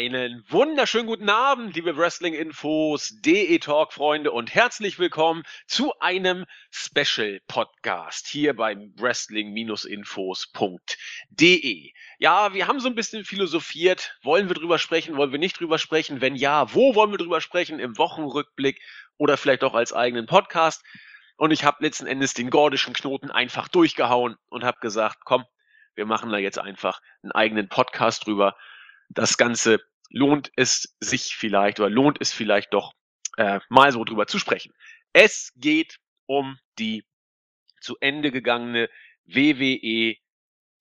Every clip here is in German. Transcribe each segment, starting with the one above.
Einen wunderschönen guten Abend, liebe Wrestling-Infos, DE-Talk-Freunde und herzlich willkommen zu einem Special-Podcast hier beim Wrestling-Infos.de. Ja, wir haben so ein bisschen philosophiert. Wollen wir drüber sprechen? Wollen wir nicht drüber sprechen? Wenn ja, wo wollen wir drüber sprechen? Im Wochenrückblick oder vielleicht auch als eigenen Podcast? Und ich habe letzten Endes den gordischen Knoten einfach durchgehauen und habe gesagt, komm, wir machen da jetzt einfach einen eigenen Podcast drüber das Ganze lohnt es sich vielleicht oder lohnt es vielleicht doch äh, mal so drüber zu sprechen. Es geht um die zu Ende gegangene WWE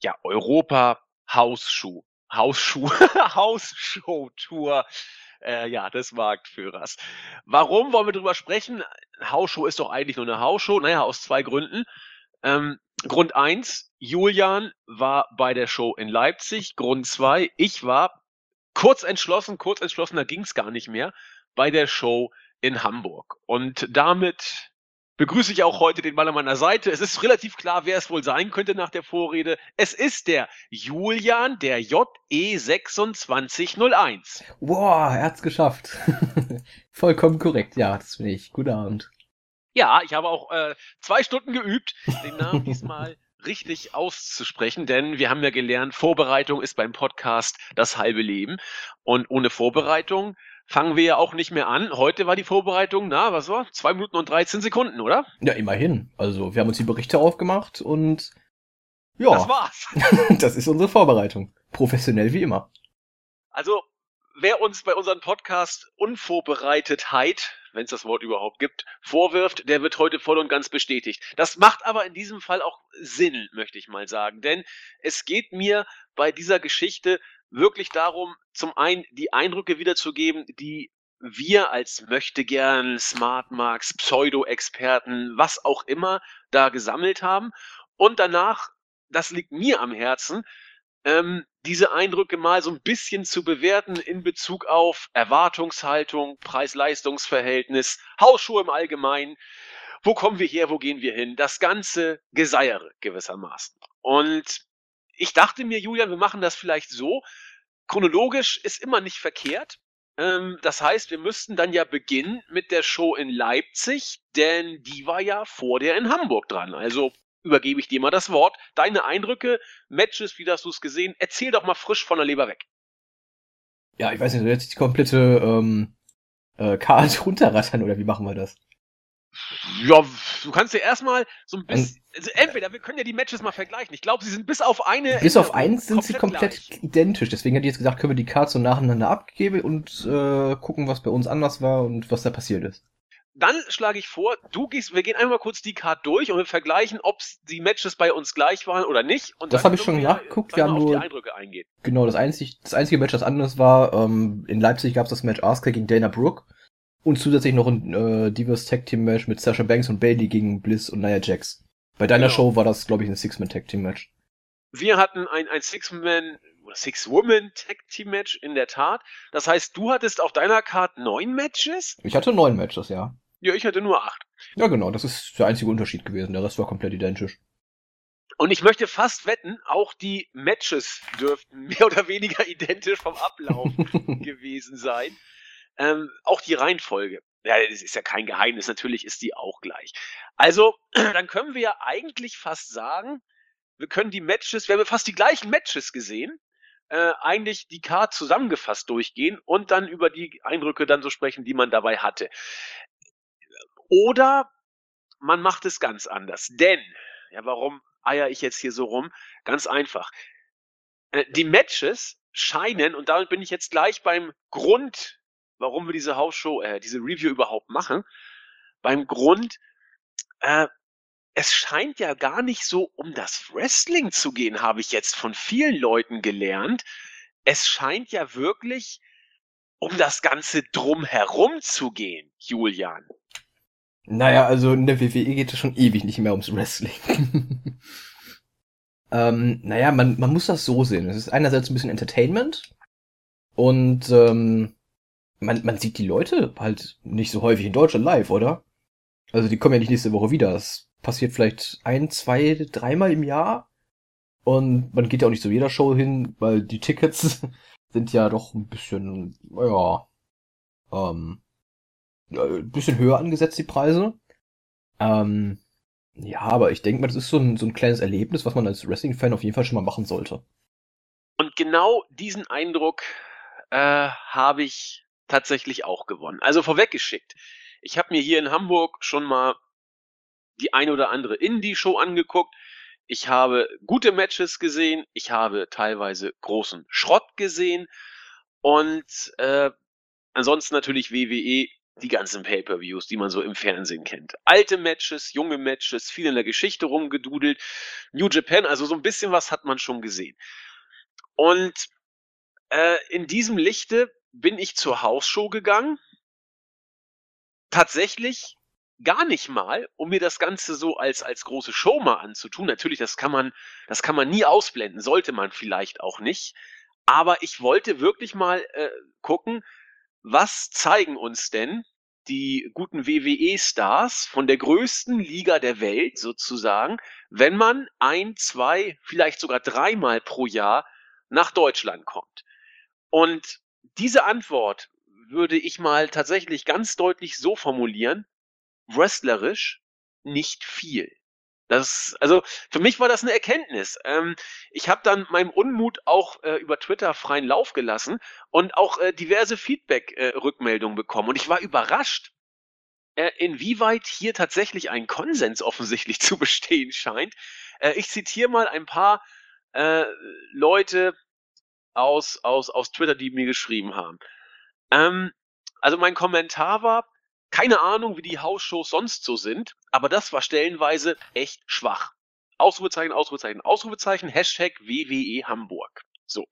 ja Europa Hausschuh Hausschuh Hausshow Tour äh, ja, des Marktführers. Warum wollen wir drüber sprechen? Hausshow ist doch eigentlich nur eine Hausshow. Naja, aus zwei Gründen. Ähm, Grund eins: Julian war bei der Show in Leipzig. Grund zwei: ich war kurz entschlossen, kurz entschlossen, da ging es gar nicht mehr, bei der Show in Hamburg. Und damit begrüße ich auch heute den Mann an meiner Seite. Es ist relativ klar, wer es wohl sein könnte nach der Vorrede. Es ist der Julian, der JE2601. Boah, er hat's geschafft. Vollkommen korrekt, ja, das finde ich. Guten Abend. Ja, ich habe auch äh, zwei Stunden geübt, den Namen diesmal richtig auszusprechen, denn wir haben ja gelernt, Vorbereitung ist beim Podcast das halbe Leben. Und ohne Vorbereitung fangen wir ja auch nicht mehr an. Heute war die Vorbereitung, na, was war? Zwei Minuten und 13 Sekunden, oder? Ja, immerhin. Also, wir haben uns die Berichte aufgemacht und ja. Das war's. das ist unsere Vorbereitung. Professionell wie immer. Also, wer uns bei unserem Podcast Unvorbereitetheit wenn es das Wort überhaupt gibt, vorwirft, der wird heute voll und ganz bestätigt. Das macht aber in diesem Fall auch Sinn, möchte ich mal sagen. Denn es geht mir bei dieser Geschichte wirklich darum, zum einen die Eindrücke wiederzugeben, die wir als Möchtegern, Smartmarks, Pseudo-Experten, was auch immer da gesammelt haben. Und danach, das liegt mir am Herzen, ähm, diese Eindrücke mal so ein bisschen zu bewerten in Bezug auf Erwartungshaltung, Preis-Leistungs-Verhältnis, Hausschuhe im Allgemeinen. Wo kommen wir her, wo gehen wir hin? Das ganze Geseiere gewissermaßen. Und ich dachte mir, Julian, wir machen das vielleicht so. Chronologisch ist immer nicht verkehrt. Ähm, das heißt, wir müssten dann ja beginnen mit der Show in Leipzig, denn die war ja vor der in Hamburg dran. Also übergebe ich dir mal das Wort. Deine Eindrücke, Matches, wie hast du es gesehen? Erzähl doch mal frisch von der Leber weg. Ja, ich weiß nicht, jetzt die komplette ähm, äh, Karte runterrattern oder wie machen wir das? Ja, du kannst ja erstmal so ein bisschen. Also entweder wir können ja die Matches mal vergleichen. Ich glaube, sie sind bis auf eine. Bis auf eins sind sie komplett gleich. identisch. Deswegen hätte ich jetzt gesagt, können wir die Cards so nacheinander abgeben und äh, gucken, was bei uns anders war und was da passiert ist dann schlage ich vor, du gehst, wir gehen einmal kurz die Card durch und wir vergleichen, ob die Matches bei uns gleich waren oder nicht. Und das habe ich schon nachgeguckt. Wir haben nur die Eindrücke eingehen. Genau, das einzige, das einzige Match, das anders war, ähm, in Leipzig gab es das Match Asuka gegen Dana Brooke und zusätzlich noch ein äh, Divas Tag Team Match mit Sasha Banks und Bailey gegen Bliss und Nia Jax. Bei deiner genau. Show war das, glaube ich, ein Six-Man Tag Team Match. Wir hatten ein, ein Six-Man Six-Woman Tag Team Match in der Tat. Das heißt, du hattest auf deiner Card neun Matches? Ich hatte neun Matches, ja. Ja, ich hatte nur acht. Ja, genau, das ist der einzige Unterschied gewesen. Der Rest war komplett identisch. Und ich möchte fast wetten, auch die Matches dürften mehr oder weniger identisch vom Ablauf gewesen sein. Ähm, auch die Reihenfolge. Ja, das ist ja kein Geheimnis, natürlich ist die auch gleich. Also, dann können wir ja eigentlich fast sagen, wir können die Matches, wir haben ja fast die gleichen Matches gesehen, äh, eigentlich die Card zusammengefasst durchgehen und dann über die Eindrücke dann so sprechen, die man dabei hatte. Oder man macht es ganz anders. Denn, ja, warum eier ich jetzt hier so rum? Ganz einfach. Äh, die Matches scheinen, und damit bin ich jetzt gleich beim Grund, warum wir diese Hausshow, äh, diese Review überhaupt machen, beim Grund, äh, es scheint ja gar nicht so um das Wrestling zu gehen, habe ich jetzt von vielen Leuten gelernt. Es scheint ja wirklich um das Ganze drumherum zu gehen, Julian. Naja, also in der WWE geht es schon ewig nicht mehr ums Wrestling. ähm, naja, man, man muss das so sehen. Es ist einerseits ein bisschen Entertainment und ähm, man, man sieht die Leute halt nicht so häufig in Deutschland live, oder? Also die kommen ja nicht nächste Woche wieder. Das passiert vielleicht ein, zwei, dreimal im Jahr. Und man geht ja auch nicht zu jeder Show hin, weil die Tickets sind ja doch ein bisschen, ja, ähm, ein bisschen höher angesetzt, die Preise. Ähm, ja, aber ich denke mal, das ist so ein, so ein kleines Erlebnis, was man als Wrestling-Fan auf jeden Fall schon mal machen sollte. Und genau diesen Eindruck äh, habe ich tatsächlich auch gewonnen. Also vorweggeschickt. Ich habe mir hier in Hamburg schon mal die eine oder andere Indie-Show angeguckt. Ich habe gute Matches gesehen, ich habe teilweise großen Schrott gesehen und äh, ansonsten natürlich WWE, die ganzen Pay-per-Views, die man so im Fernsehen kennt. Alte Matches, junge Matches, viel in der Geschichte rumgedudelt. New Japan, also so ein bisschen was hat man schon gesehen. Und äh, in diesem Lichte bin ich zur Hausshow gegangen. Tatsächlich gar nicht mal, um mir das Ganze so als, als große Show mal anzutun. Natürlich, das kann man, das kann man nie ausblenden, sollte man vielleicht auch nicht. Aber ich wollte wirklich mal äh, gucken, was zeigen uns denn die guten WWE-Stars von der größten Liga der Welt sozusagen, wenn man ein, zwei, vielleicht sogar dreimal pro Jahr nach Deutschland kommt. Und diese Antwort würde ich mal tatsächlich ganz deutlich so formulieren, wrestlerisch nicht viel. Das, also für mich war das eine Erkenntnis. Ähm, ich habe dann meinem Unmut auch äh, über Twitter freien Lauf gelassen und auch äh, diverse Feedback-Rückmeldungen äh, bekommen. Und ich war überrascht, äh, inwieweit hier tatsächlich ein Konsens offensichtlich zu bestehen scheint. Äh, ich zitiere mal ein paar äh, Leute aus, aus, aus Twitter, die mir geschrieben haben. Ähm, also mein Kommentar war, keine Ahnung, wie die Hausshows sonst so sind, aber das war stellenweise echt schwach. Ausrufezeichen, Ausrufezeichen, Ausrufezeichen, Hashtag WWE Hamburg. So.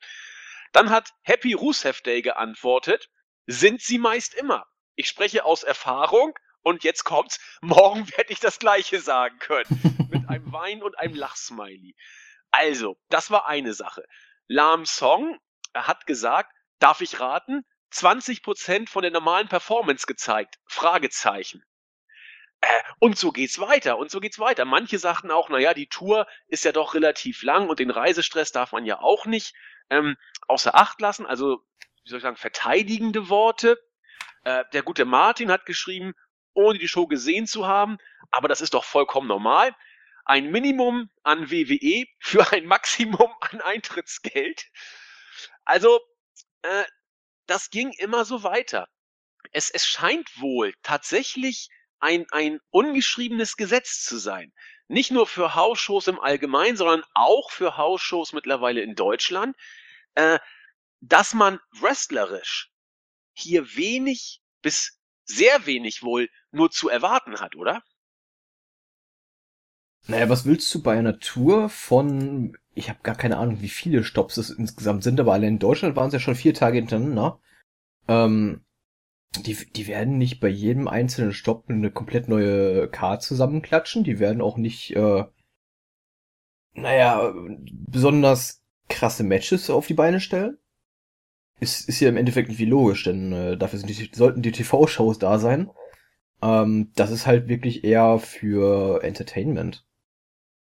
Dann hat Happy Rusev Day geantwortet, sind sie meist immer. Ich spreche aus Erfahrung und jetzt kommt's, morgen werde ich das gleiche sagen können. Mit einem Wein und einem Lachsmiley. Also, das war eine Sache. Lam Song hat gesagt, darf ich raten, 20% von der normalen Performance gezeigt. Fragezeichen. Äh, und so geht's weiter und so geht's weiter. Manche sagten auch, naja, die Tour ist ja doch relativ lang und den Reisestress darf man ja auch nicht ähm, außer Acht lassen. Also, wie soll ich sagen, verteidigende Worte. Äh, der gute Martin hat geschrieben, ohne die Show gesehen zu haben, aber das ist doch vollkommen normal. Ein Minimum an WWE für ein Maximum an Eintrittsgeld. Also, äh, das ging immer so weiter. Es, es scheint wohl tatsächlich ein, ein ungeschriebenes Gesetz zu sein. Nicht nur für Hausshows im Allgemeinen, sondern auch für Hausshows mittlerweile in Deutschland, äh, dass man wrestlerisch hier wenig bis sehr wenig wohl nur zu erwarten hat, oder? Naja, was willst du bei einer Tour von, ich habe gar keine Ahnung, wie viele Stops es insgesamt sind, aber allein in Deutschland waren es ja schon vier Tage hintereinander. Ähm, die, die werden nicht bei jedem einzelnen Stopp eine komplett neue Card zusammenklatschen. Die werden auch nicht, äh, naja, besonders krasse Matches auf die Beine stellen. Ist, ist ja im Endeffekt nicht wie logisch, denn äh, dafür sind die, sollten die TV-Shows da sein. Ähm, das ist halt wirklich eher für Entertainment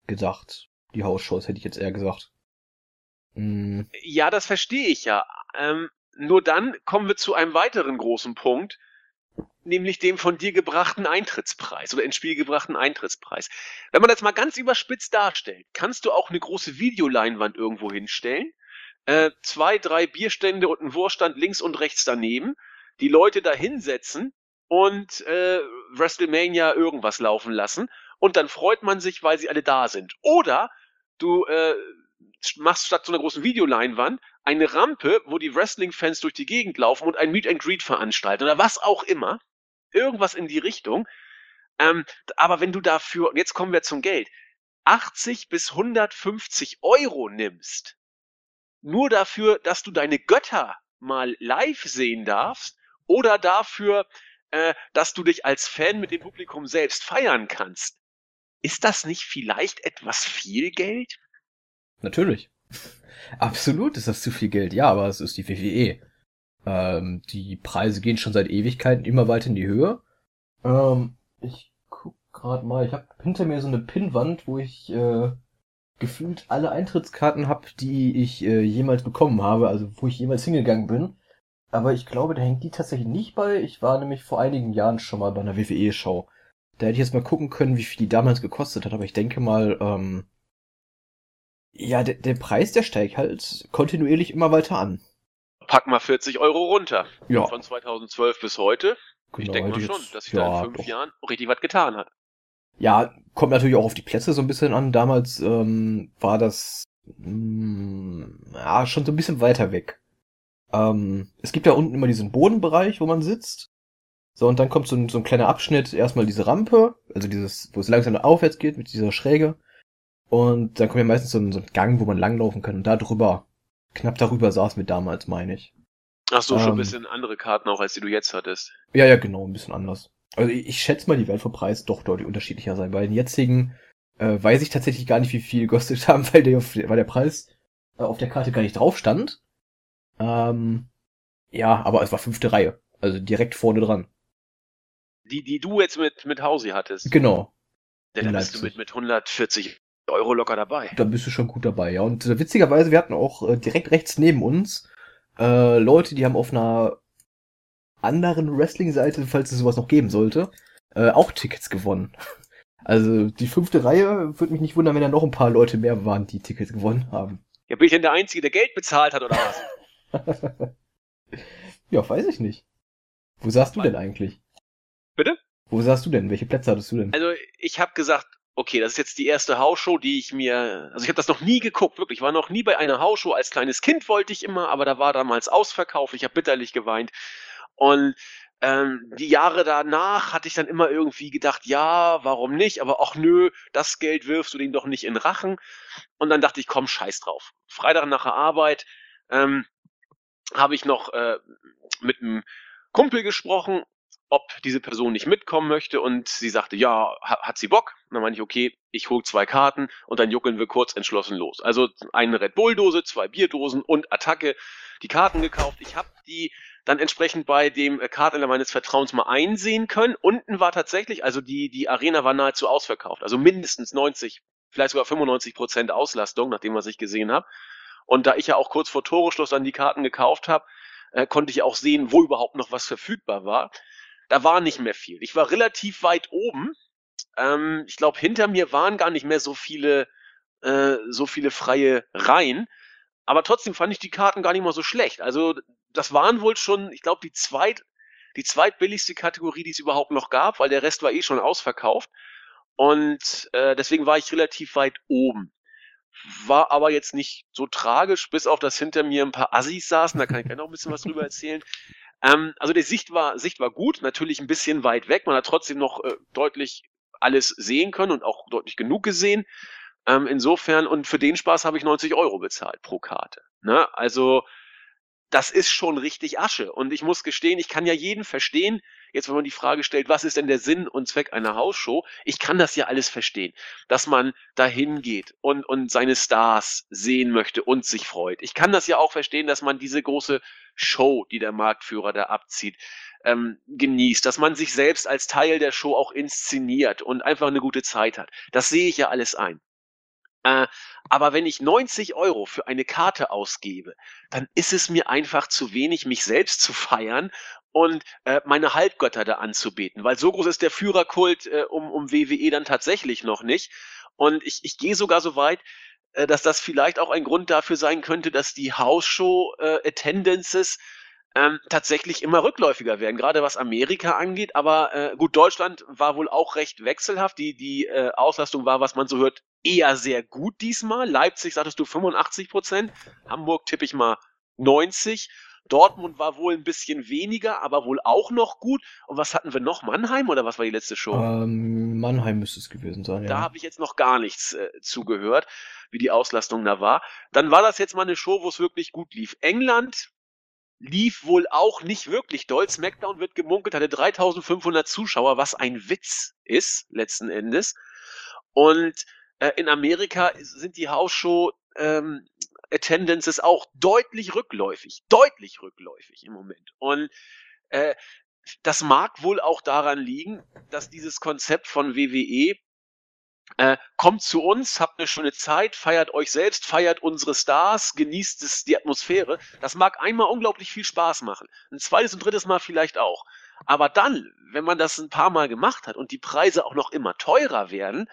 gedacht. Die Hausshows hätte ich jetzt eher gesagt. Mm. Ja, das verstehe ich ja. Ähm, nur dann kommen wir zu einem weiteren großen Punkt, nämlich dem von dir gebrachten Eintrittspreis oder ins Spiel gebrachten Eintrittspreis. Wenn man das mal ganz überspitzt darstellt, kannst du auch eine große Videoleinwand irgendwo hinstellen, äh, zwei, drei Bierstände und einen Vorstand links und rechts daneben, die Leute da hinsetzen und äh, WrestleMania irgendwas laufen lassen und dann freut man sich, weil sie alle da sind. Oder du äh, machst statt so einer großen Videoleinwand eine Rampe, wo die Wrestling-Fans durch die Gegend laufen und ein Meet and Greet veranstalten oder was auch immer. Irgendwas in die Richtung. Ähm, aber wenn du dafür, jetzt kommen wir zum Geld, 80 bis 150 Euro nimmst, nur dafür, dass du deine Götter mal live sehen darfst oder dafür, äh, dass du dich als Fan mit dem Publikum selbst feiern kannst, ist das nicht vielleicht etwas viel Geld? Natürlich. Absolut ist das zu viel Geld. Ja, aber es ist die WWE. Ähm, die Preise gehen schon seit Ewigkeiten immer weiter in die Höhe. Ähm, ich guck gerade mal. Ich habe hinter mir so eine Pinnwand, wo ich äh, gefühlt alle Eintrittskarten habe, die ich äh, jemals bekommen habe, also wo ich jemals hingegangen bin. Aber ich glaube, da hängt die tatsächlich nicht bei. Ich war nämlich vor einigen Jahren schon mal bei einer WWE-Show. Da hätte ich jetzt mal gucken können, wie viel die damals gekostet hat, aber ich denke mal, ähm, ja, der, der Preis, der steigt halt kontinuierlich immer weiter an. Pack mal 40 Euro runter. Ja. Von 2012 bis heute. ich Genau, denke mal schon, dass sich ja, da in fünf doch. Jahren auch richtig was getan hat. Ja, kommt natürlich auch auf die Plätze so ein bisschen an. Damals ähm, war das mh, ja schon so ein bisschen weiter weg. Ähm, es gibt ja unten immer diesen Bodenbereich, wo man sitzt. So, und dann kommt so ein, so ein kleiner Abschnitt, erstmal diese Rampe, also dieses, wo es langsam aufwärts geht mit dieser Schräge. Und dann kommt ja meistens so ein, so ein Gang, wo man langlaufen kann. Und da drüber, knapp darüber saßen wir damals, meine ich. Ach so, schon ein Ähm. bisschen andere Karten auch, als die du jetzt hattest. Ja, ja, genau, ein bisschen anders. Also ich, ich schätze mal, die werden vom Preis doch deutlich unterschiedlicher sein. Bei den jetzigen äh, weiß ich tatsächlich gar nicht, wie viel gekostet haben, weil der, weil der Preis äh, auf der Karte gar nicht drauf stand. Ähm, ja, aber es war fünfte Reihe. Also direkt vorne dran. Die, die du jetzt mit, mit Hausi hattest. Genau. Ja, da bist du mit, mit 140 Euro locker dabei. Da bist du schon gut dabei, ja. Und äh, witzigerweise, wir hatten auch äh, direkt rechts neben uns äh, Leute, die haben auf einer anderen Wrestling-Seite, falls es sowas noch geben sollte, äh, auch Tickets gewonnen. Also die fünfte Reihe würde mich nicht wundern, wenn da noch ein paar Leute mehr waren, die Tickets gewonnen haben. Ja, bin ich denn der Einzige, der Geld bezahlt hat oder was? ja, weiß ich nicht. Wo saßt du denn eigentlich? Bitte? Wo saßt du denn? Welche Plätze hattest du denn? Also ich habe gesagt, okay, das ist jetzt die erste Hausshow, die ich mir, also ich habe das noch nie geguckt, wirklich, ich war noch nie bei einer Hausshow. Als kleines Kind wollte ich immer, aber da war damals Ausverkauf. Ich habe bitterlich geweint und ähm, die Jahre danach hatte ich dann immer irgendwie gedacht, ja, warum nicht? Aber ach nö, das Geld wirfst du denen doch nicht in Rachen. Und dann dachte ich, komm, scheiß drauf. Freitag nach der Arbeit ähm, habe ich noch äh, mit einem Kumpel gesprochen, ob diese Person nicht mitkommen möchte und sie sagte, ja, ha- hat sie Bock? Und dann meinte ich, okay, ich hole zwei Karten und dann juckeln wir kurz entschlossen los. Also eine Red Bull Dose, zwei Bierdosen und Attacke, die Karten gekauft. Ich habe die dann entsprechend bei dem äh, Kartenhändler meines Vertrauens mal einsehen können. Unten war tatsächlich, also die, die Arena war nahezu ausverkauft, also mindestens 90, vielleicht sogar 95 Prozent Auslastung, nach dem, was ich gesehen habe. Und da ich ja auch kurz vor Toreschluss dann die Karten gekauft habe, äh, konnte ich auch sehen, wo überhaupt noch was verfügbar war. Da war nicht mehr viel. Ich war relativ weit oben. Ähm, ich glaube, hinter mir waren gar nicht mehr so viele, äh, so viele freie Reihen. Aber trotzdem fand ich die Karten gar nicht mal so schlecht. Also das waren wohl schon, ich glaube, die zweit, die zweitbilligste Kategorie, die es überhaupt noch gab, weil der Rest war eh schon ausverkauft. Und äh, deswegen war ich relativ weit oben. War aber jetzt nicht so tragisch, bis auf dass hinter mir ein paar Assis saßen, da kann ich gleich noch ein bisschen was drüber erzählen. Ähm, also die Sicht war, Sicht war gut, natürlich ein bisschen weit weg. Man hat trotzdem noch äh, deutlich alles sehen können und auch deutlich genug gesehen. Ähm, insofern, und für den Spaß habe ich 90 Euro bezahlt pro Karte. Ne? Also das ist schon richtig Asche. Und ich muss gestehen, ich kann ja jeden verstehen, jetzt wenn man die Frage stellt, was ist denn der Sinn und Zweck einer Hausshow? Ich kann das ja alles verstehen, dass man dahin geht und, und seine Stars sehen möchte und sich freut. Ich kann das ja auch verstehen, dass man diese große Show, die der Marktführer da abzieht, ähm, genießt, dass man sich selbst als Teil der Show auch inszeniert und einfach eine gute Zeit hat. Das sehe ich ja alles ein. Äh, aber wenn ich 90 Euro für eine Karte ausgebe, dann ist es mir einfach zu wenig, mich selbst zu feiern und äh, meine Halbgötter da anzubeten, weil so groß ist der Führerkult äh, um, um WWE dann tatsächlich noch nicht. Und ich, ich gehe sogar so weit, äh, dass das vielleicht auch ein Grund dafür sein könnte, dass die Hausshow-Attendances ähm, tatsächlich immer rückläufiger werden, gerade was Amerika angeht. Aber äh, gut, Deutschland war wohl auch recht wechselhaft. Die, die äh, Auslastung war, was man so hört, eher sehr gut diesmal. Leipzig sagtest du 85 Prozent, Hamburg tippe ich mal 90. Dortmund war wohl ein bisschen weniger, aber wohl auch noch gut. Und was hatten wir noch? Mannheim oder was war die letzte Show? Ähm, Mannheim müsste es gewesen sein, Da ja. habe ich jetzt noch gar nichts äh, zugehört, wie die Auslastung da war. Dann war das jetzt mal eine Show, wo es wirklich gut lief. England lief wohl auch nicht wirklich doll. SmackDown wird gemunkelt, hatte 3500 Zuschauer, was ein Witz ist, letzten Endes. Und äh, in Amerika sind die Hausshow ähm, Attendances auch deutlich rückläufig, deutlich rückläufig im Moment. Und äh, das mag wohl auch daran liegen, dass dieses Konzept von WWE Äh, kommt zu uns, habt eine schöne Zeit, feiert euch selbst, feiert unsere Stars, genießt es, die Atmosphäre. Das mag einmal unglaublich viel Spaß machen. Ein zweites und drittes Mal vielleicht auch. Aber dann, wenn man das ein paar Mal gemacht hat und die Preise auch noch immer teurer werden,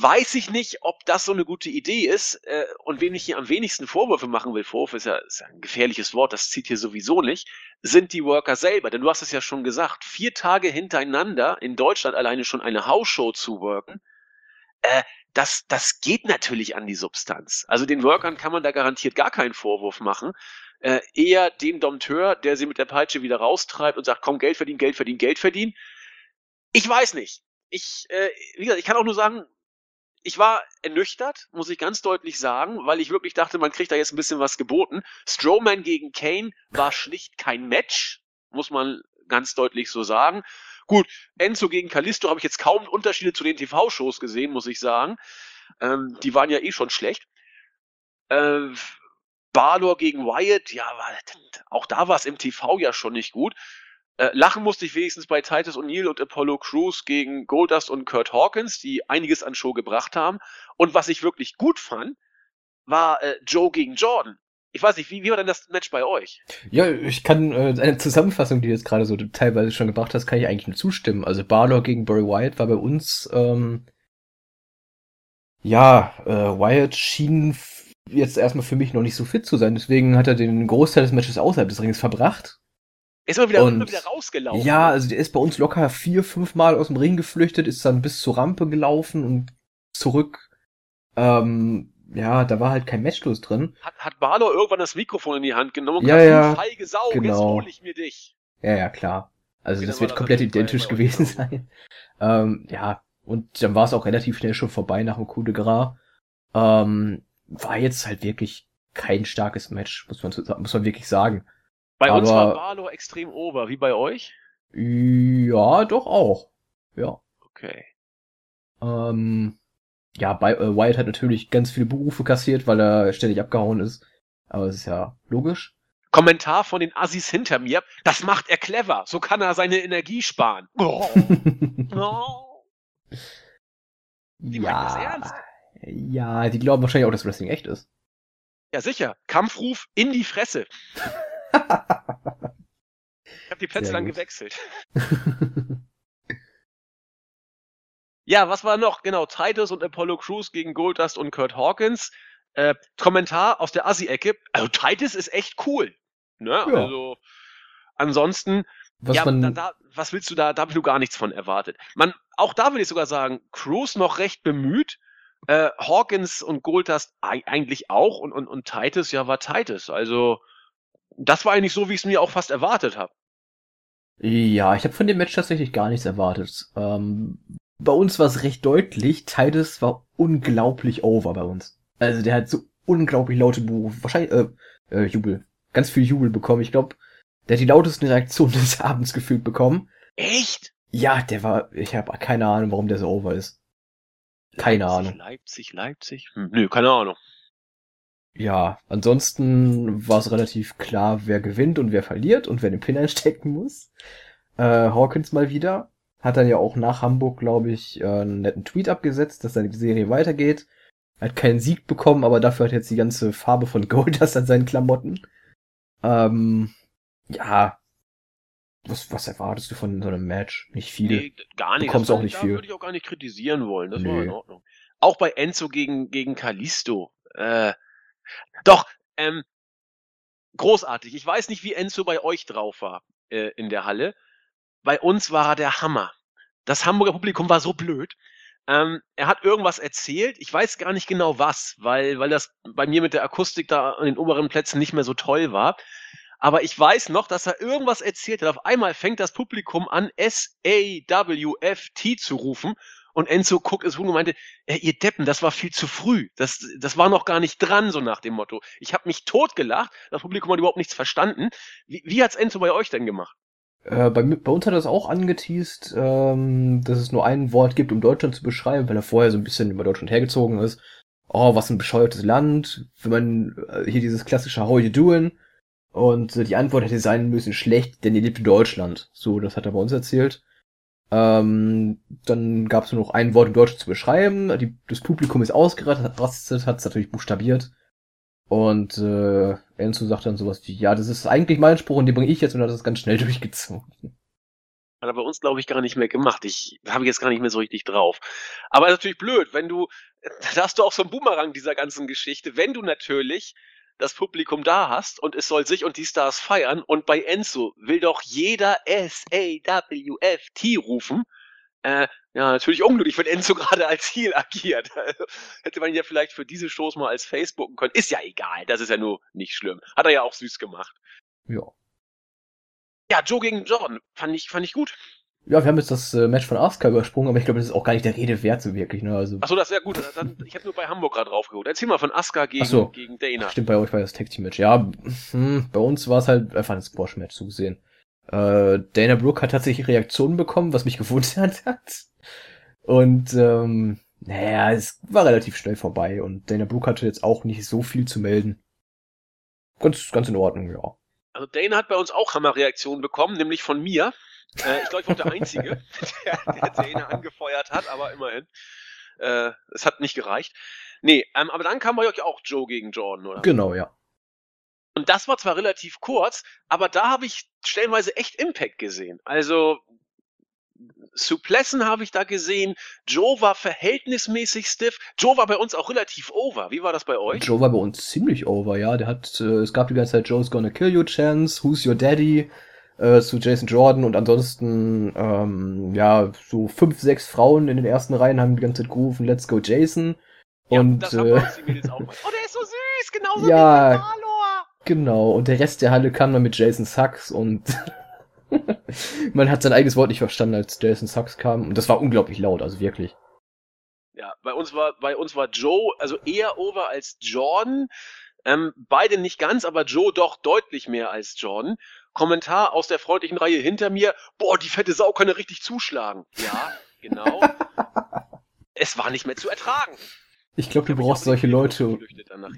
weiß ich nicht, ob das so eine gute Idee ist. Äh, und wem ich hier am wenigsten Vorwürfe machen will, Vorwurf ist ja, ist ja ein gefährliches Wort, das zieht hier sowieso nicht, sind die Worker selber. Denn du hast es ja schon gesagt, vier Tage hintereinander in Deutschland alleine schon eine Hausshow zu worken, äh, das, das geht natürlich an die Substanz. Also den Workern kann man da garantiert gar keinen Vorwurf machen. Äh, eher dem Dompteur, der sie mit der Peitsche wieder raustreibt und sagt, komm, Geld verdienen, Geld verdienen, Geld verdienen. Ich weiß nicht. Ich, äh, wie gesagt, ich kann auch nur sagen, ich war ernüchtert, muss ich ganz deutlich sagen, weil ich wirklich dachte, man kriegt da jetzt ein bisschen was geboten. Strowman gegen Kane war schlicht kein Match, muss man ganz deutlich so sagen. Gut, Enzo gegen Kalisto habe ich jetzt kaum Unterschiede zu den TV-Shows gesehen, muss ich sagen. Ähm, die waren ja eh schon schlecht. Äh, Balor gegen Wyatt, ja, auch da war es im TV ja schon nicht gut. Äh, lachen musste ich wenigstens bei Titus O'Neill und Apollo Crews gegen Goldust und Kurt Hawkins, die einiges an Show gebracht haben. Und was ich wirklich gut fand, war äh, Joe gegen Jordan. Ich weiß nicht, wie, wie war denn das Match bei euch? Ja, ich kann äh, eine Zusammenfassung, die du jetzt gerade so teilweise schon gebracht hast, kann ich eigentlich nur zustimmen. Also Balor gegen Bray Wyatt war bei uns, ähm, ja, äh, Wyatt schien jetzt erstmal für mich noch nicht so fit zu sein, deswegen hat er den Großteil des Matches außerhalb des Rings verbracht ist immer wieder, und, immer wieder rausgelaufen. Ja, also der ist bei uns locker vier, fünf Mal aus dem Ring geflüchtet, ist dann bis zur Rampe gelaufen und zurück. Ähm, ja, da war halt kein Matchlos drin. Hat, hat Balor irgendwann das Mikrofon in die Hand genommen und ja, ja, feige Sau, genau. jetzt hole ich mir dich. Ja, ja, klar. Also das wird komplett identisch gewesen sein. Ähm, ja, und dann war es auch relativ schnell schon vorbei nach dem Coup de Gras. Ähm, war jetzt halt wirklich kein starkes Match, muss man, muss man wirklich sagen. Bei Aber, uns war Barlow extrem over, wie bei euch? Ja, doch auch. Ja. Okay. Ähm, ja, bei, äh, Wyatt hat natürlich ganz viele Berufe kassiert, weil er ständig abgehauen ist. Aber es ist ja logisch. Kommentar von den Assis hinter mir. Das macht er clever. So kann er seine Energie sparen. Oh. oh. Die ja. das ernst. Ja, die glauben wahrscheinlich auch, dass Wrestling echt ist. Ja, sicher. Kampfruf in die Fresse. Ich habe die Plätze dann gewechselt. ja, was war noch? Genau, Titus und Apollo Crews gegen Goldust und Kurt Hawkins. Äh, Kommentar aus der Assi-Ecke. Also Titus ist echt cool. Ne? Ja. Also ansonsten, was, ja, man, da, da, was willst du da? Da habe ich nur gar nichts von erwartet. Man, auch da würde ich sogar sagen, Crews noch recht bemüht. Äh, Hawkins und Goldust eigentlich auch und, und, und Titus, ja, war Titus. Also das war eigentlich so, wie ich es mir auch fast erwartet habe. Ja, ich habe von dem Match tatsächlich gar nichts erwartet. Ähm, bei uns war es recht deutlich. Titus war unglaublich over bei uns. Also der hat so unglaublich laute Berufe, wahrscheinlich äh, äh, Jubel, ganz viel Jubel bekommen. Ich glaube, der hat die lautesten Reaktionen des Abends gefühlt bekommen. Echt? Ja, der war, ich habe keine Ahnung, warum der so over ist. Keine Leipzig, Ahnung. Leipzig, Leipzig? Hm, nö, keine Ahnung. Ja, ansonsten war es relativ klar, wer gewinnt und wer verliert und wer den Pin einstecken muss. Äh, Hawkins mal wieder. Hat dann ja auch nach Hamburg, glaube ich, äh, einen netten Tweet abgesetzt, dass seine Serie weitergeht. Hat keinen Sieg bekommen, aber dafür hat jetzt die ganze Farbe von Goldust an seinen Klamotten. Ähm, ja. Was, was erwartest du von so einem Match? Nicht viel. Nee, gar nicht. Du kommst auch nicht viel. würde ich auch gar nicht kritisieren wollen. Das Nö. war in Ordnung. Auch bei Enzo gegen, gegen Kalisto. Äh, doch, ähm, großartig. Ich weiß nicht, wie Enzo bei euch drauf war äh, in der Halle. Bei uns war er der Hammer. Das Hamburger Publikum war so blöd. Ähm, er hat irgendwas erzählt. Ich weiß gar nicht genau was, weil, weil das bei mir mit der Akustik da an den oberen Plätzen nicht mehr so toll war. Aber ich weiß noch, dass er irgendwas erzählt hat. Auf einmal fängt das Publikum an, S-A-W-F-T zu rufen und Enzo guckt es und meinte, äh, ihr Deppen, das war viel zu früh. Das, das war noch gar nicht dran, so nach dem Motto. Ich habe mich totgelacht, das Publikum hat überhaupt nichts verstanden. Wie, wie hat's Enzo bei euch denn gemacht? Äh, bei, bei uns hat er es auch angeteased, ähm, dass es nur ein Wort gibt, um Deutschland zu beschreiben, weil er vorher so ein bisschen über Deutschland hergezogen ist. Oh, was ein bescheuertes Land. Wenn man äh, hier dieses klassische How you doing? Und äh, die Antwort hätte sein müssen, schlecht, denn ihr lebt in Deutschland. So, das hat er bei uns erzählt. Ähm, dann gab es nur noch ein Wort im Deutschen zu beschreiben. Die, das Publikum ist ausgerastet, hat es natürlich buchstabiert. Und äh, Enzo sagt dann sowas wie, ja, das ist eigentlich mein Spruch und den bringe ich jetzt und hat das ganz schnell durchgezogen. Hat er bei uns, glaube ich, gar nicht mehr gemacht. Ich habe jetzt gar nicht mehr so richtig drauf. Aber natürlich blöd, wenn du, da hast du auch so einen Boomerang dieser ganzen Geschichte, wenn du natürlich das Publikum da hast und es soll sich und die Stars feiern und bei Enzo will doch jeder S-A-W-F-T rufen. Äh, ja, natürlich unglücklich, wenn Enzo gerade als Heel agiert. Also, hätte man ihn ja vielleicht für diese Shows mal als Facebooken können. Ist ja egal, das ist ja nur nicht schlimm. Hat er ja auch süß gemacht. Ja. Ja, Joe gegen Jordan, fand ich, fand ich gut. Ja, wir haben jetzt das äh, Match von Asuka übersprungen, aber ich glaube, das ist auch gar nicht der Rede wert so wirklich. Ne? Also, Achso, das ist ja gut. Dann, ich habe nur bei Hamburg gerade draufgeholt. Erzähl mal von Asuka gegen, so. gegen Dana. Stimmt, bei euch war das Tag Team Match. Ja, hm, bei uns war es halt einfach ein Squash Match zu sehen. Äh, Dana Brooke hat tatsächlich Reaktionen bekommen, was mich gewundert hat. Und ähm, naja, es war relativ schnell vorbei und Dana Brooke hatte jetzt auch nicht so viel zu melden. Ganz, ganz in Ordnung, ja. Also Dana hat bei uns auch Hammerreaktionen bekommen, nämlich von mir. Äh, ich glaube, ich war der Einzige, der, der Dana angefeuert hat, aber immerhin. Äh, es hat nicht gereicht. Nee, ähm, aber dann kam bei euch auch Joe gegen Jordan, oder? Genau, ja. Und das war zwar relativ kurz, aber da habe ich stellenweise echt Impact gesehen. Also Suplessen habe ich da gesehen. Joe war verhältnismäßig stiff. Joe war bei uns auch relativ over. Wie war das bei euch? Joe war bei uns ziemlich over, ja. Der hat, äh, es gab die ganze Zeit Joe's Gonna Kill You Chance, Who's Your Daddy äh, zu Jason Jordan und ansonsten, ähm, ja, so fünf, sechs Frauen in den ersten Reihen haben die ganze Zeit gerufen, Let's Go Jason. Ja, und das äh, haben die Mädels auch. Oh, der ist so süß, genauso Ja. wie Valor. genau, und der Rest der Halle kam dann mit Jason Sucks und man hat sein eigenes Wort nicht verstanden, als Jason Sucks kam. Und das war unglaublich laut, also wirklich. Ja, bei uns war bei uns war Joe also eher over als Jordan. Ähm, beide nicht ganz, aber Joe doch deutlich mehr als Jordan. Kommentar aus der freundlichen Reihe hinter mir: Boah, die fette Sau kann ja richtig zuschlagen. Ja, genau. es war nicht mehr zu ertragen. Ich glaube, du Ich brauchst solche Leute,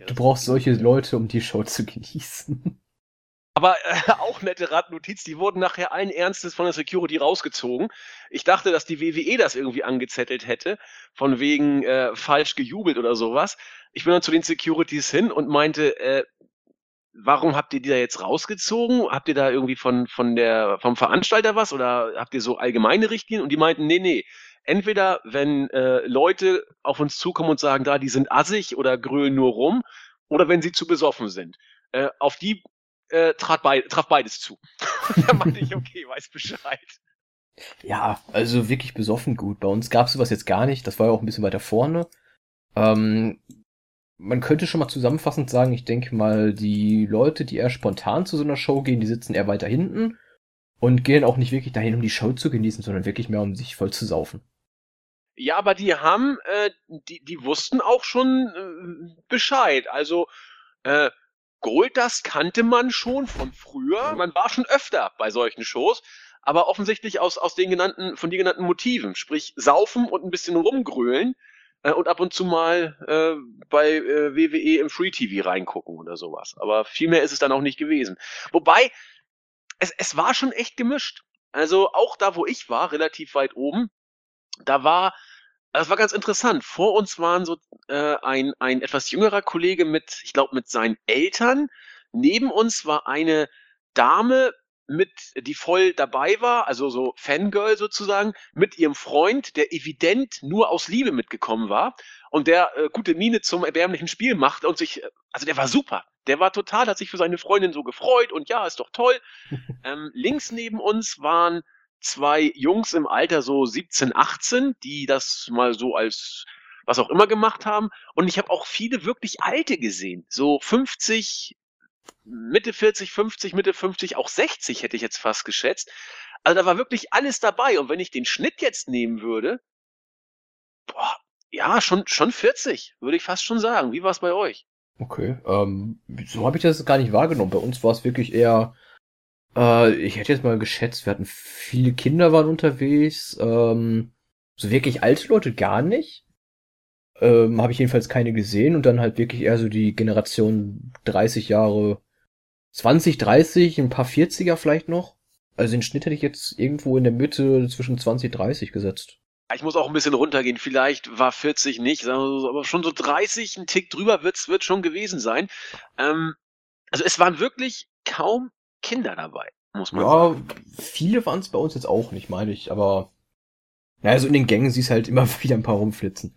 du brauchst solche Leute, um die Show zu genießen. Aber äh, auch nette Randnotiz, die wurden nachher allen Ernstes von der Security rausgezogen. Ich dachte, dass die WWE das irgendwie angezettelt hätte, von wegen äh, falsch gejubelt oder sowas. Ich bin dann zu den Securities hin und meinte, äh, warum habt ihr die da jetzt rausgezogen? Habt ihr da irgendwie von, von der, vom Veranstalter was oder habt ihr so allgemeine Richtlinien? Und die meinten, nee, nee. Entweder, wenn äh, Leute auf uns zukommen und sagen, da, die sind assig oder grölen nur rum, oder wenn sie zu besoffen sind. Äh, auf die äh, trat bei, traf beides zu. da meinte ich, okay, weiß Bescheid. Ja, also wirklich besoffen gut. Bei uns gab's sowas jetzt gar nicht. Das war ja auch ein bisschen weiter vorne. Ähm, man könnte schon mal zusammenfassend sagen, ich denke mal, die Leute, die eher spontan zu so einer Show gehen, die sitzen eher weiter hinten und gehen auch nicht wirklich dahin, um die Show zu genießen, sondern wirklich mehr, um sich voll zu saufen. Ja, aber die haben, äh, die, die wussten auch schon äh, Bescheid. Also, äh, Goldust kannte man schon von früher. Man war schon öfter bei solchen Shows, aber offensichtlich aus, aus den genannten, von den genannten Motiven. Sprich, saufen und ein bisschen rumgrölen äh, und ab und zu mal äh, bei äh, WWE im Free TV reingucken oder sowas. Aber viel mehr ist es dann auch nicht gewesen. Wobei, es, es war schon echt gemischt. Also auch da, wo ich war, relativ weit oben, da war, das war ganz interessant. Vor uns waren so äh, ein, ein etwas jüngerer Kollege mit, ich glaube, mit seinen Eltern. Neben uns war eine Dame mit, die voll dabei war, also so Fangirl sozusagen, mit ihrem Freund, der evident nur aus Liebe mitgekommen war und der äh, gute Miene zum erbärmlichen Spiel machte und sich, äh, also der war super. Der war total, hat sich für seine Freundin so gefreut und ja, ist doch toll. ähm, links neben uns waren zwei Jungs im Alter so 17, 18, die das mal so als was auch immer gemacht haben. Und ich habe auch viele wirklich alte gesehen. So 50, Mitte 40, 50, Mitte 50, auch 60 hätte ich jetzt fast geschätzt. Also da war wirklich alles dabei. Und wenn ich den Schnitt jetzt nehmen würde, boah, ja, schon, schon 40, würde ich fast schon sagen. Wie war es bei euch? Okay, ähm, so habe ich das gar nicht wahrgenommen. Bei uns war es wirklich eher, äh, ich hätte jetzt mal geschätzt, wir hatten viele Kinder waren unterwegs, ähm, so wirklich alte Leute gar nicht. Ähm, habe ich jedenfalls keine gesehen und dann halt wirklich eher so die Generation 30 Jahre, 20, 30, ein paar 40er vielleicht noch. Also den Schnitt hätte ich jetzt irgendwo in der Mitte zwischen 20 und 30 gesetzt. Ich muss auch ein bisschen runtergehen. Vielleicht war 40 nicht, aber schon so 30, ein Tick drüber wird's, wird schon gewesen sein. Ähm, also es waren wirklich kaum Kinder dabei, muss man ja, sagen. viele waren es bei uns jetzt auch nicht, meine ich, aber naja, so in den Gängen siehst halt immer wieder ein paar rumflitzen.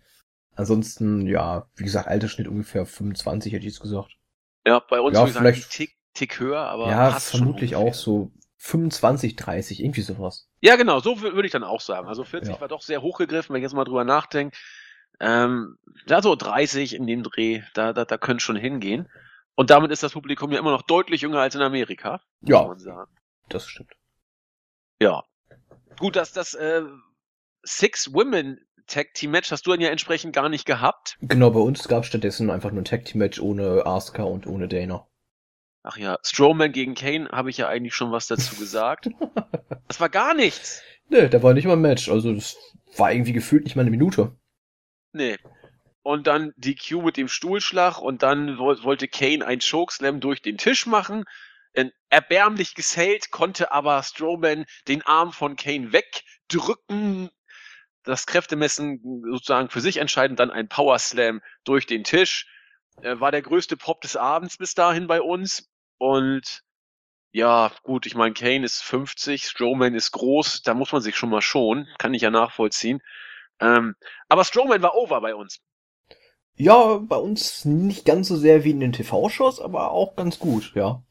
Ansonsten, ja, wie gesagt, Altersschnitt ungefähr 25, hätte ich jetzt gesagt. Ja, bei uns, Ja, vielleicht- ein Tick, Tick höher, aber ja, vermutlich auch so 25, 30, irgendwie sowas. Ja, genau, so wür- würde ich dann auch sagen. Also 40 Ja. war doch sehr hochgegriffen, wenn ich jetzt mal drüber nachdenke. Ähm, ja, so 30 in dem Dreh, da, da, da könnte schon hingehen. Und damit ist das Publikum ja immer noch deutlich jünger als in Amerika, muss Ja, man sagen. das stimmt. Ja. Gut, dass das äh, Six Women Tag Team Match hast du dann ja entsprechend gar nicht gehabt. Genau, bei uns gab es stattdessen einfach nur ein Tag Team Match ohne Asuka und ohne Dana. Ach ja, Strowman gegen Kane habe ich ja eigentlich schon was dazu gesagt. Das war gar nichts. Ne, da war nicht mal ein Match, also das war irgendwie gefühlt nicht mal eine Minute. Nee. Und dann die Q mit dem Stuhlschlag und dann woll- wollte Kane ein Chokeslam durch den Tisch machen. Erbärmlich gesellt, konnte aber Strowman den Arm von Kane wegdrücken. Das Kräftemessen sozusagen für sich entscheiden, dann ein Power Slam durch den Tisch. Äh, War der größte Pop des Abends bis dahin bei uns. Und ja, gut, ich meine, Kane ist 50, Strowman ist groß, da muss man sich schon mal schonen, kann ich ja nachvollziehen. Ähm, aber Strowman war over bei uns. Ja, bei uns nicht ganz so sehr wie in den TV-Shows, aber auch ganz gut, ja.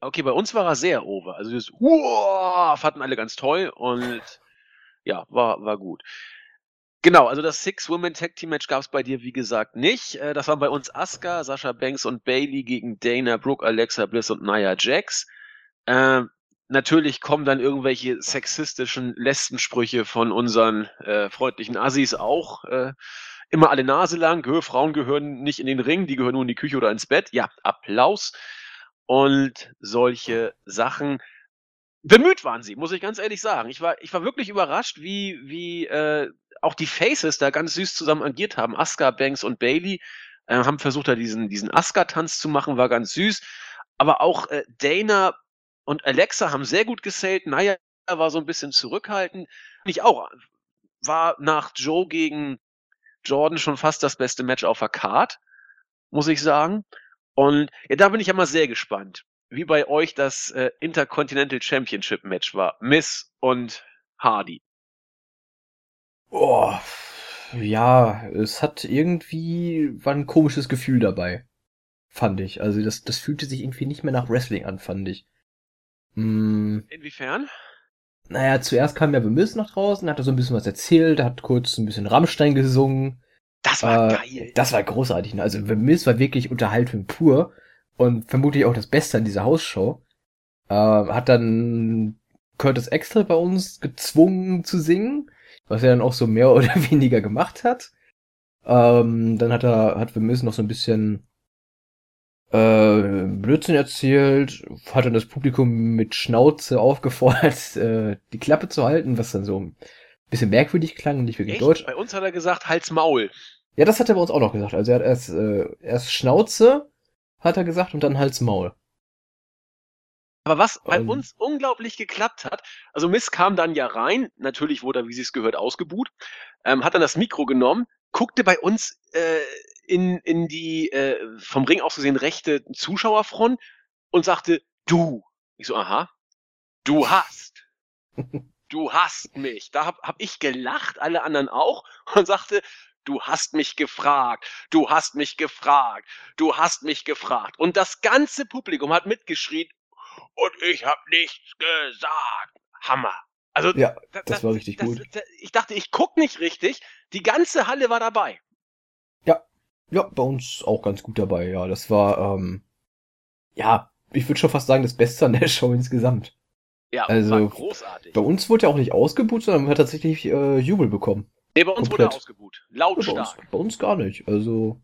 Okay, bei uns war er sehr over. Also das Uah, fanden alle ganz toll und ja, war, war gut. Genau, also das Six-Women Tag Team Match gab es bei dir, wie gesagt, nicht. Äh, Das waren bei uns Asuka, Sasha Banks und Bailey gegen Dana Brooke, Alexa Bliss und Nia Jax. Ähm, natürlich kommen dann irgendwelche sexistischen Lästensprüche von unseren äh, freundlichen Assis auch äh, immer alle Nase lang. Frauen gehören nicht in den Ring, die gehören nur in die Küche oder ins Bett. Ja, Applaus. Und solche Sachen. Bemüht waren sie, muss ich ganz ehrlich sagen. Ich war, ich war wirklich überrascht, wie, wie äh, auch die Faces da ganz süß zusammen agiert haben. Asuka, Banks und Bailey äh, haben versucht, da diesen, diesen Asuka-Tanz zu machen, war ganz süß. Aber auch äh, Dana und Alexa haben sehr gut gesellt. Naya war so ein bisschen zurückhaltend. Ich auch. War nach Joe gegen Jordan schon fast das beste Match auf der Card, muss ich sagen. Und ja, da bin ich ja mal sehr gespannt, wie bei euch das äh, Intercontinental Championship Match war. Miss und Hardy. Oh, ja, es hat irgendwie, war ein komisches Gefühl dabei. Fand ich. Also das, das fühlte sich irgendwie nicht mehr nach Wrestling an, fand ich. Hm, Inwiefern? naja, zuerst kam ja The Miz nach draußen, hat er so ein bisschen was erzählt, hat kurz ein bisschen Rammstein gesungen. Das war Äh, geil. Das war großartig. ne? Also The Miz war wirklich Unterhaltung pur und vermutlich auch das Beste an dieser Hausshow. Äh, hat dann Curtis Extra bei uns gezwungen zu singen, was er dann auch so mehr oder weniger gemacht hat. Ähm, dann hat er, hat The Miz noch so ein bisschen äh, Blödsinn erzählt, hat dann das Publikum mit Schnauze aufgefordert, äh, die Klappe zu halten, was dann so ein bisschen merkwürdig klang und nicht wirklich Echt? deutsch. Bei uns hat er gesagt, Hals Maul. Ja, das hat er bei uns auch noch gesagt. Also er hat erst, äh, erst Schnauze, hat er gesagt, und dann Hals Maul. Aber was bei Ähm. uns unglaublich geklappt hat, also Miss kam dann ja rein, natürlich wurde er, wie sie es gehört, ausgebuht, ähm, hat dann das Mikro genommen, guckte bei uns äh, in, in die äh, vom Ring aus gesehen rechte Zuschauerfront und sagte, du. Ich so, aha, du hast. Du hast mich. Da hab, hab ich gelacht, alle anderen auch, und sagte, du hast mich gefragt, du hast mich gefragt, du hast mich gefragt. Und das ganze Publikum hat mitgeschrien, und ich hab nichts gesagt. Hammer. Also Ja, da- das war richtig gut. da- ich dachte, ich guck nicht richtig. Die ganze Halle war dabei. Ja, bei uns auch ganz gut dabei, ja. Das war, ähm, ja, ich würde schon fast sagen, das Beste an der Show insgesamt. Ja, Also, großartig. Bei uns wurde er auch nicht ausgebucht, sondern man hat tatsächlich äh, Jubel bekommen. Nee, bei uns wurde er komplett. ausgebuht. Ja, bei, uns, Lautstark. bei uns gar nicht. Also,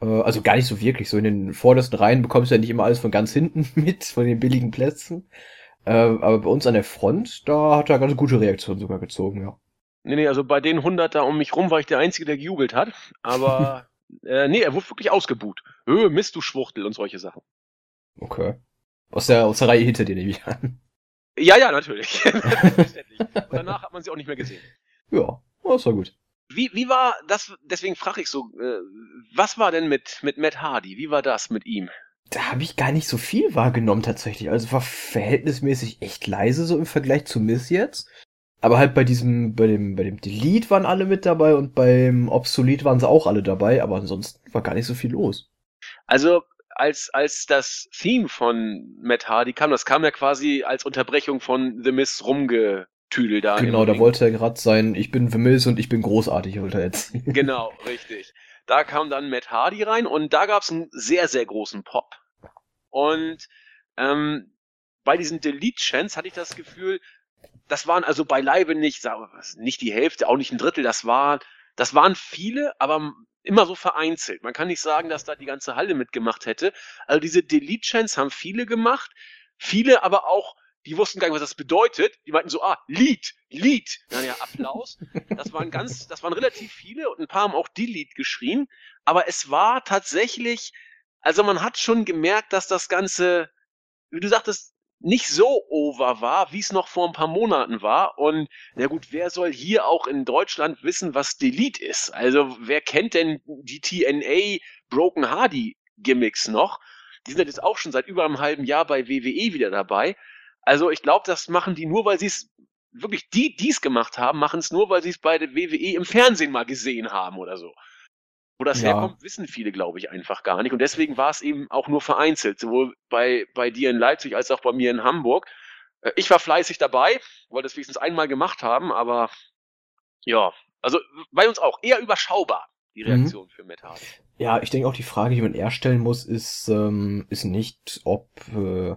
äh, also gar nicht so wirklich. So in den vordersten Reihen bekommst du ja nicht immer alles von ganz hinten mit, von den billigen Plätzen. Äh, aber bei uns an der Front, da hat er ganz gute Reaktion sogar gezogen, ja. Nee, nee, also bei den 100 da um mich rum war ich der Einzige, der gejubelt hat. Aber, äh, nee, er wurde wirklich ausgebuht. Öh, Mist, du Schwuchtel und solche Sachen. Okay. Aus der, aus der Reihe hinter dir nehme ich an. Ja, ja, natürlich. Selbstverständlich. Und danach hat man sie auch nicht mehr gesehen. Ja, das war gut. Wie, wie war das, deswegen frage ich so, äh, was war denn mit, mit Matt Hardy? Wie war das mit ihm? Da habe ich gar nicht so viel wahrgenommen tatsächlich. Also war verhältnismäßig echt leise so im Vergleich zu Miss jetzt. Aber halt bei diesem, bei dem, bei dem Delete waren alle mit dabei und beim Obsolete waren sie auch alle dabei, aber ansonsten war gar nicht so viel los. Also, als, als das Theme von Matt Hardy kam, das kam ja quasi als Unterbrechung von The Miss rumgetüdel da. Genau, da wollte er gerade sein, ich bin Miss und ich bin großartig, wollte er jetzt. genau, richtig. Da kam dann Matt Hardy rein und da gab es einen sehr, sehr großen Pop. Und ähm, bei diesen Delete-Chants hatte ich das Gefühl, das waren also beileibe nicht, nicht die Hälfte, auch nicht ein Drittel, das war, das waren viele, aber immer so vereinzelt. Man kann nicht sagen, dass da die ganze Halle mitgemacht hätte. Also diese Delete-Chants haben viele gemacht, viele aber auch, die wussten gar nicht, was das bedeutet. Die meinten so, ah, Lied, Lied. Naja, Applaus. Das waren ganz, das waren relativ viele und ein paar haben auch Delete geschrien. Aber es war tatsächlich, also man hat schon gemerkt, dass das Ganze, wie du sagtest, nicht so over war, wie es noch vor ein paar Monaten war. Und na gut, wer soll hier auch in Deutschland wissen, was Delete ist? Also wer kennt denn die TNA Broken Hardy Gimmicks noch? Die sind jetzt auch schon seit über einem halben Jahr bei WWE wieder dabei. Also ich glaube, das machen die nur, weil sie es wirklich die, die es gemacht haben, machen es nur, weil sie es bei der WWE im Fernsehen mal gesehen haben oder so. Wo das ja. herkommt, wissen viele, glaube ich, einfach gar nicht. Und deswegen war es eben auch nur vereinzelt, sowohl bei, bei dir in Leipzig als auch bei mir in Hamburg. Äh, ich war fleißig dabei, wollte es wenigstens einmal gemacht haben, aber ja, also bei uns auch eher überschaubar, die mhm. Reaktion mhm. für Metal. Ja, ich denke auch die Frage, die man eher stellen muss, ist, ähm, ist nicht, ob, äh,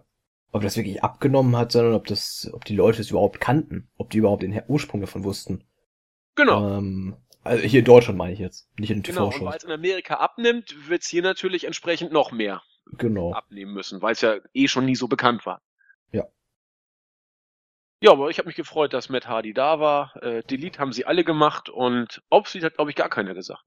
ob das wirklich abgenommen hat, sondern ob das, ob die Leute es überhaupt kannten, ob die überhaupt den Ursprung davon wussten. Genau. Ähm, also hier in Deutschland meine ich jetzt, nicht in TV-Shows. Genau, und weil es in Amerika abnimmt, wird es hier natürlich entsprechend noch mehr genau. abnehmen müssen, weil es ja eh schon nie so bekannt war. Ja. Ja, aber ich habe mich gefreut, dass Matt Hardy da war. Äh, Delete haben sie alle gemacht und Obsolete hat, glaube ich, gar keiner gesagt.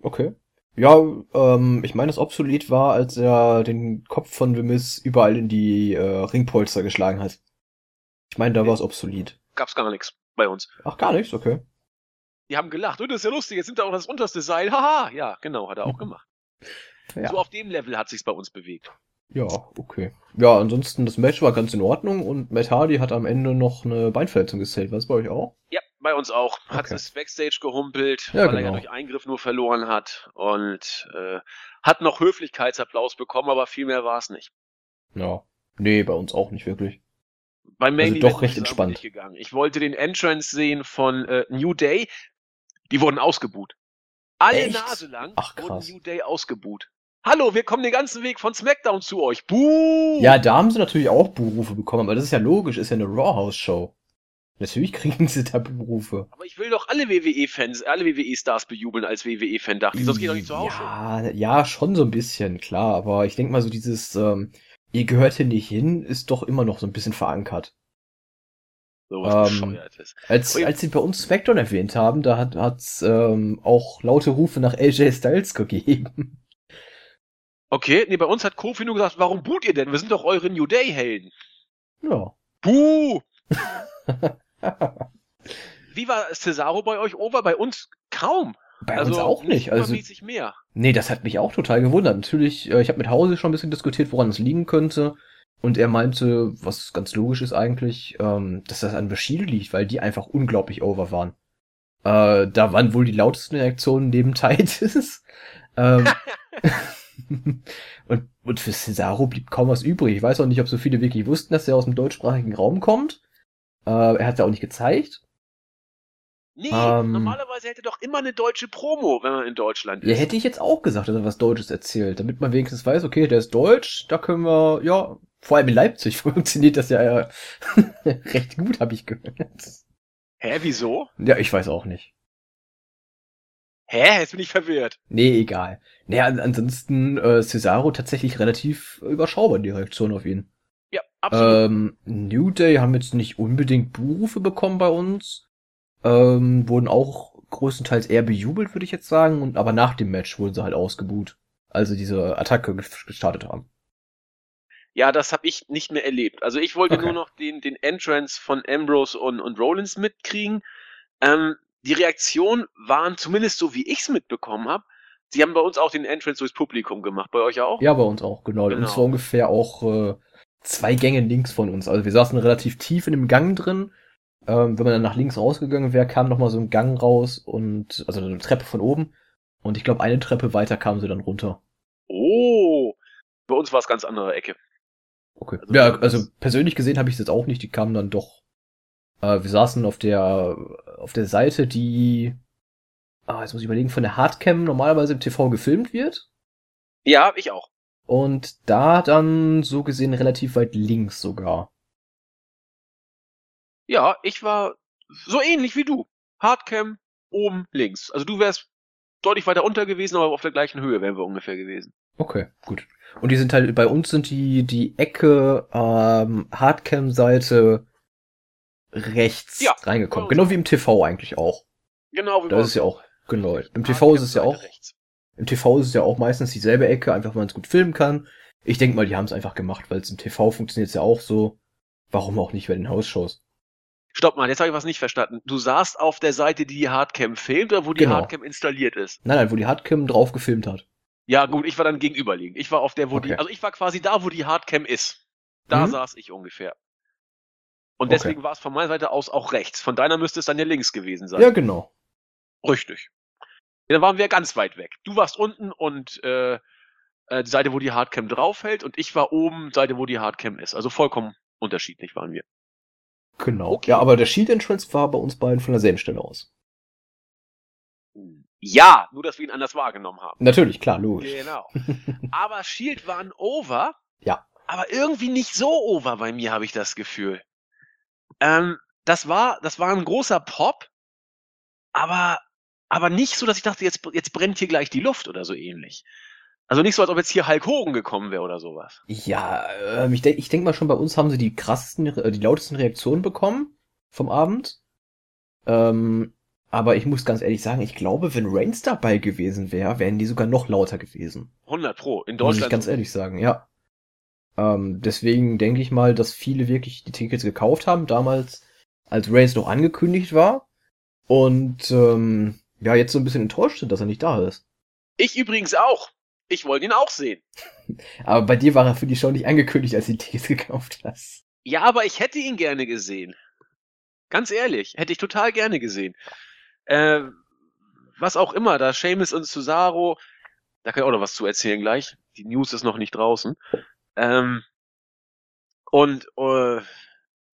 Okay. Ja, ähm, ich meine, das Obsolete war, als er den Kopf von Miz überall in die äh, Ringpolster geschlagen hat. Ich meine, da nee. war es obsolet. Gab's gar nichts bei uns. Ach, gar nichts, okay. Die haben gelacht. Und das ist ja lustig, jetzt nimmt er auch das unterste Seil. Haha, ja, genau, hat er auch gemacht. Ja. So auf dem Level hat sich's bei uns bewegt. Ja, okay. Ja, ansonsten das Match war ganz in Ordnung und Matt Hardy hat am Ende noch eine Beinverletzung gezählt. Was bei euch auch? Ja, bei uns auch. Hat okay. es Backstage gehumpelt, ja, weil genau. er ja durch Eingriff nur verloren hat und äh, hat noch Höflichkeitsapplaus bekommen, aber viel mehr war es nicht. Ja. Nee, bei uns auch nicht wirklich. Beim Main also doch recht entspannt. Ich wollte den Entrance sehen von äh, New Day. Die wurden ausgebuht. Alle Echt? Nase lang Ach, wurden New Day ausgebuht. Hallo, wir kommen den ganzen Weg von SmackDown zu euch. Buh! Ja, da haben sie natürlich auch Buhrufe bekommen, aber das ist ja logisch, ist ja eine Raw House Show. Natürlich kriegen sie da Buhrufe. Aber ich will doch alle WWE-Fans, alle WWE-Stars bejubeln als WWE-Fan, dachte ich, sonst geht doch nicht zu Hause. Ja, ja, schon so ein bisschen, klar, aber ich denke mal so dieses, ähm, ihr gehört hier nicht hin, ist doch immer noch so ein bisschen verankert. Sowas ähm, Bescheuertes. Als, als sie bei uns SmackDown erwähnt haben, da hat es ähm, auch laute Rufe nach AJ Styles gegeben. Okay, nee, bei uns hat Kofi nur gesagt, warum boot ihr denn? Wir sind doch eure New Day-Helden. Ja. Puh! Wie war Cesaro bei euch over? Bei uns kaum. Bei also uns auch nicht. Also mehr. Nee, das hat mich auch total gewundert. Natürlich, äh, ich habe mit Hause schon ein bisschen diskutiert, woran es liegen könnte. Und er meinte, was ganz logisch ist eigentlich, ähm, dass das an Bushido liegt, weil die einfach unglaublich over waren. Äh, da waren wohl die lautesten Reaktionen neben Titus. ähm, und, und für Cesaro blieb kaum was übrig. Ich weiß auch nicht, ob so viele wirklich wussten, dass er aus dem deutschsprachigen Raum kommt. Äh, er hat ja auch nicht gezeigt. Nee, ähm, normalerweise hätte doch immer eine deutsche Promo, wenn man in Deutschland ist. Ja, hätte ich jetzt auch gesagt, dass er was Deutsches erzählt, damit man wenigstens weiß, okay, der ist deutsch, da können wir, ja, vor allem in Leipzig funktioniert das ja äh, recht gut, habe ich gehört. Hä, wieso? Ja, ich weiß auch nicht. Hä? Jetzt bin ich verwirrt. Nee, egal. Naja, ansonsten äh, Cesaro tatsächlich relativ überschaubar die Reaktion auf ihn. Ja, absolut. Ähm, New Day haben jetzt nicht unbedingt Berufe bekommen bei uns. Ähm, wurden auch größtenteils eher bejubelt, würde ich jetzt sagen. Und aber nach dem Match wurden sie halt ausgebuht. Also diese Attacke gestartet haben. Ja, das habe ich nicht mehr erlebt. Also ich wollte Okay. nur noch den, den Entrance von Ambrose und, und Rollins mitkriegen. Ähm, die Reaktionen waren zumindest so, wie ich es mitbekommen habe. Sie haben bei uns auch den Entrance durchs Publikum gemacht. Bei euch auch? Ja, bei uns auch, genau. Genau. Und zwar ungefähr auch äh, zwei Gänge links von uns. Also wir saßen relativ tief in dem Gang drin. Ähm, wenn man dann nach links rausgegangen wäre, kam noch mal so ein Gang raus und also eine Treppe von oben. Und ich glaube, eine Treppe weiter kamen sie dann runter. Oh, bei uns war es ganz andere Ecke. Okay. Also ja, also persönlich gesehen habe ich es jetzt auch nicht. Die kamen dann doch. Äh, wir saßen auf der auf der Seite, die ah, jetzt muss ich überlegen, von der Hardcam normalerweise im TV gefilmt wird. Ja, ich auch. Und da dann so gesehen relativ weit links sogar. Ja, ich war so ähnlich wie du. Hardcam oben links. Also du wärst deutlich weiter unter gewesen, aber auf der gleichen Höhe wären wir ungefähr gewesen. Okay, gut. Und die sind halt, bei uns sind die, die Ecke, ähm, Hardcam-Seite rechts Ja, reingekommen. Genau wie im TV eigentlich auch. Genau wie Da bei ist es ja auch, genau. Im TV ist es ja auch, rechts. Im TV ist es ja auch meistens dieselbe Ecke, einfach weil man es gut filmen kann. Ich denke mal, die haben es einfach gemacht, weil es im TV funktioniert ja auch so. Warum auch nicht bei den Hausshows? Stopp mal, jetzt habe ich was nicht verstanden. Du saßt auf der Seite, die die Hardcam filmt oder wo die Genau. Hardcam installiert ist? Nein, nein, wo die Hardcam drauf gefilmt hat. Ja, gut, ich war dann gegenüberliegend. Ich war auf der, wo die, Okay. also ich war quasi da, wo die Hardcam ist. Da Mhm. saß ich ungefähr. Und Okay. deswegen war es von meiner Seite aus auch rechts. Von deiner müsste es dann ja links gewesen sein. Ja, genau. Richtig. Ja, dann waren wir ganz weit weg. Du warst unten und äh, äh, die Seite, wo die Hardcam draufhält, und ich war oben, Seite, wo die Hardcam ist. Also vollkommen unterschiedlich waren wir. Genau. Okay. Ja, aber der Shield Entrance war bei uns beiden von derselben Stelle aus. Ja, nur dass wir ihn anders wahrgenommen haben. Natürlich, klar, logisch. Genau. Aber Shield waren over. Ja. Aber irgendwie nicht so over bei mir, habe ich das Gefühl. Ähm, das war, das war ein großer Pop, aber, aber nicht so, dass ich dachte, jetzt, jetzt brennt hier gleich die Luft oder so ähnlich. Also nicht so, als ob jetzt hier Hulk Hogan gekommen wäre oder sowas. Ja, ähm, ich denke ich denk mal schon, bei uns haben sie die krassesten, äh, die lautesten Reaktionen bekommen vom Abend. Ähm, aber ich muss ganz ehrlich sagen, ich glaube, wenn Reigns dabei gewesen wäre, wären die sogar noch lauter gewesen. 100 Pro. In Muss ich Deutschland. ganz ehrlich sagen, ja. Ähm, deswegen denke ich mal, dass viele wirklich die Tickets gekauft haben, damals, als Reigns noch angekündigt war. Und ähm, ja, jetzt so ein bisschen enttäuscht sind, dass er nicht da ist. Ich übrigens auch. Ich wollte ihn auch sehen. Aber bei dir war er für die Show nicht angekündigt, als du die Tickets gekauft hast. Ja, aber ich hätte ihn gerne gesehen. Ganz ehrlich, hätte ich total gerne gesehen. Äh, was auch immer, da Seamus und Cesaro, da kann ich auch noch was zu erzählen gleich. Die News ist noch nicht draußen. Ähm, und äh,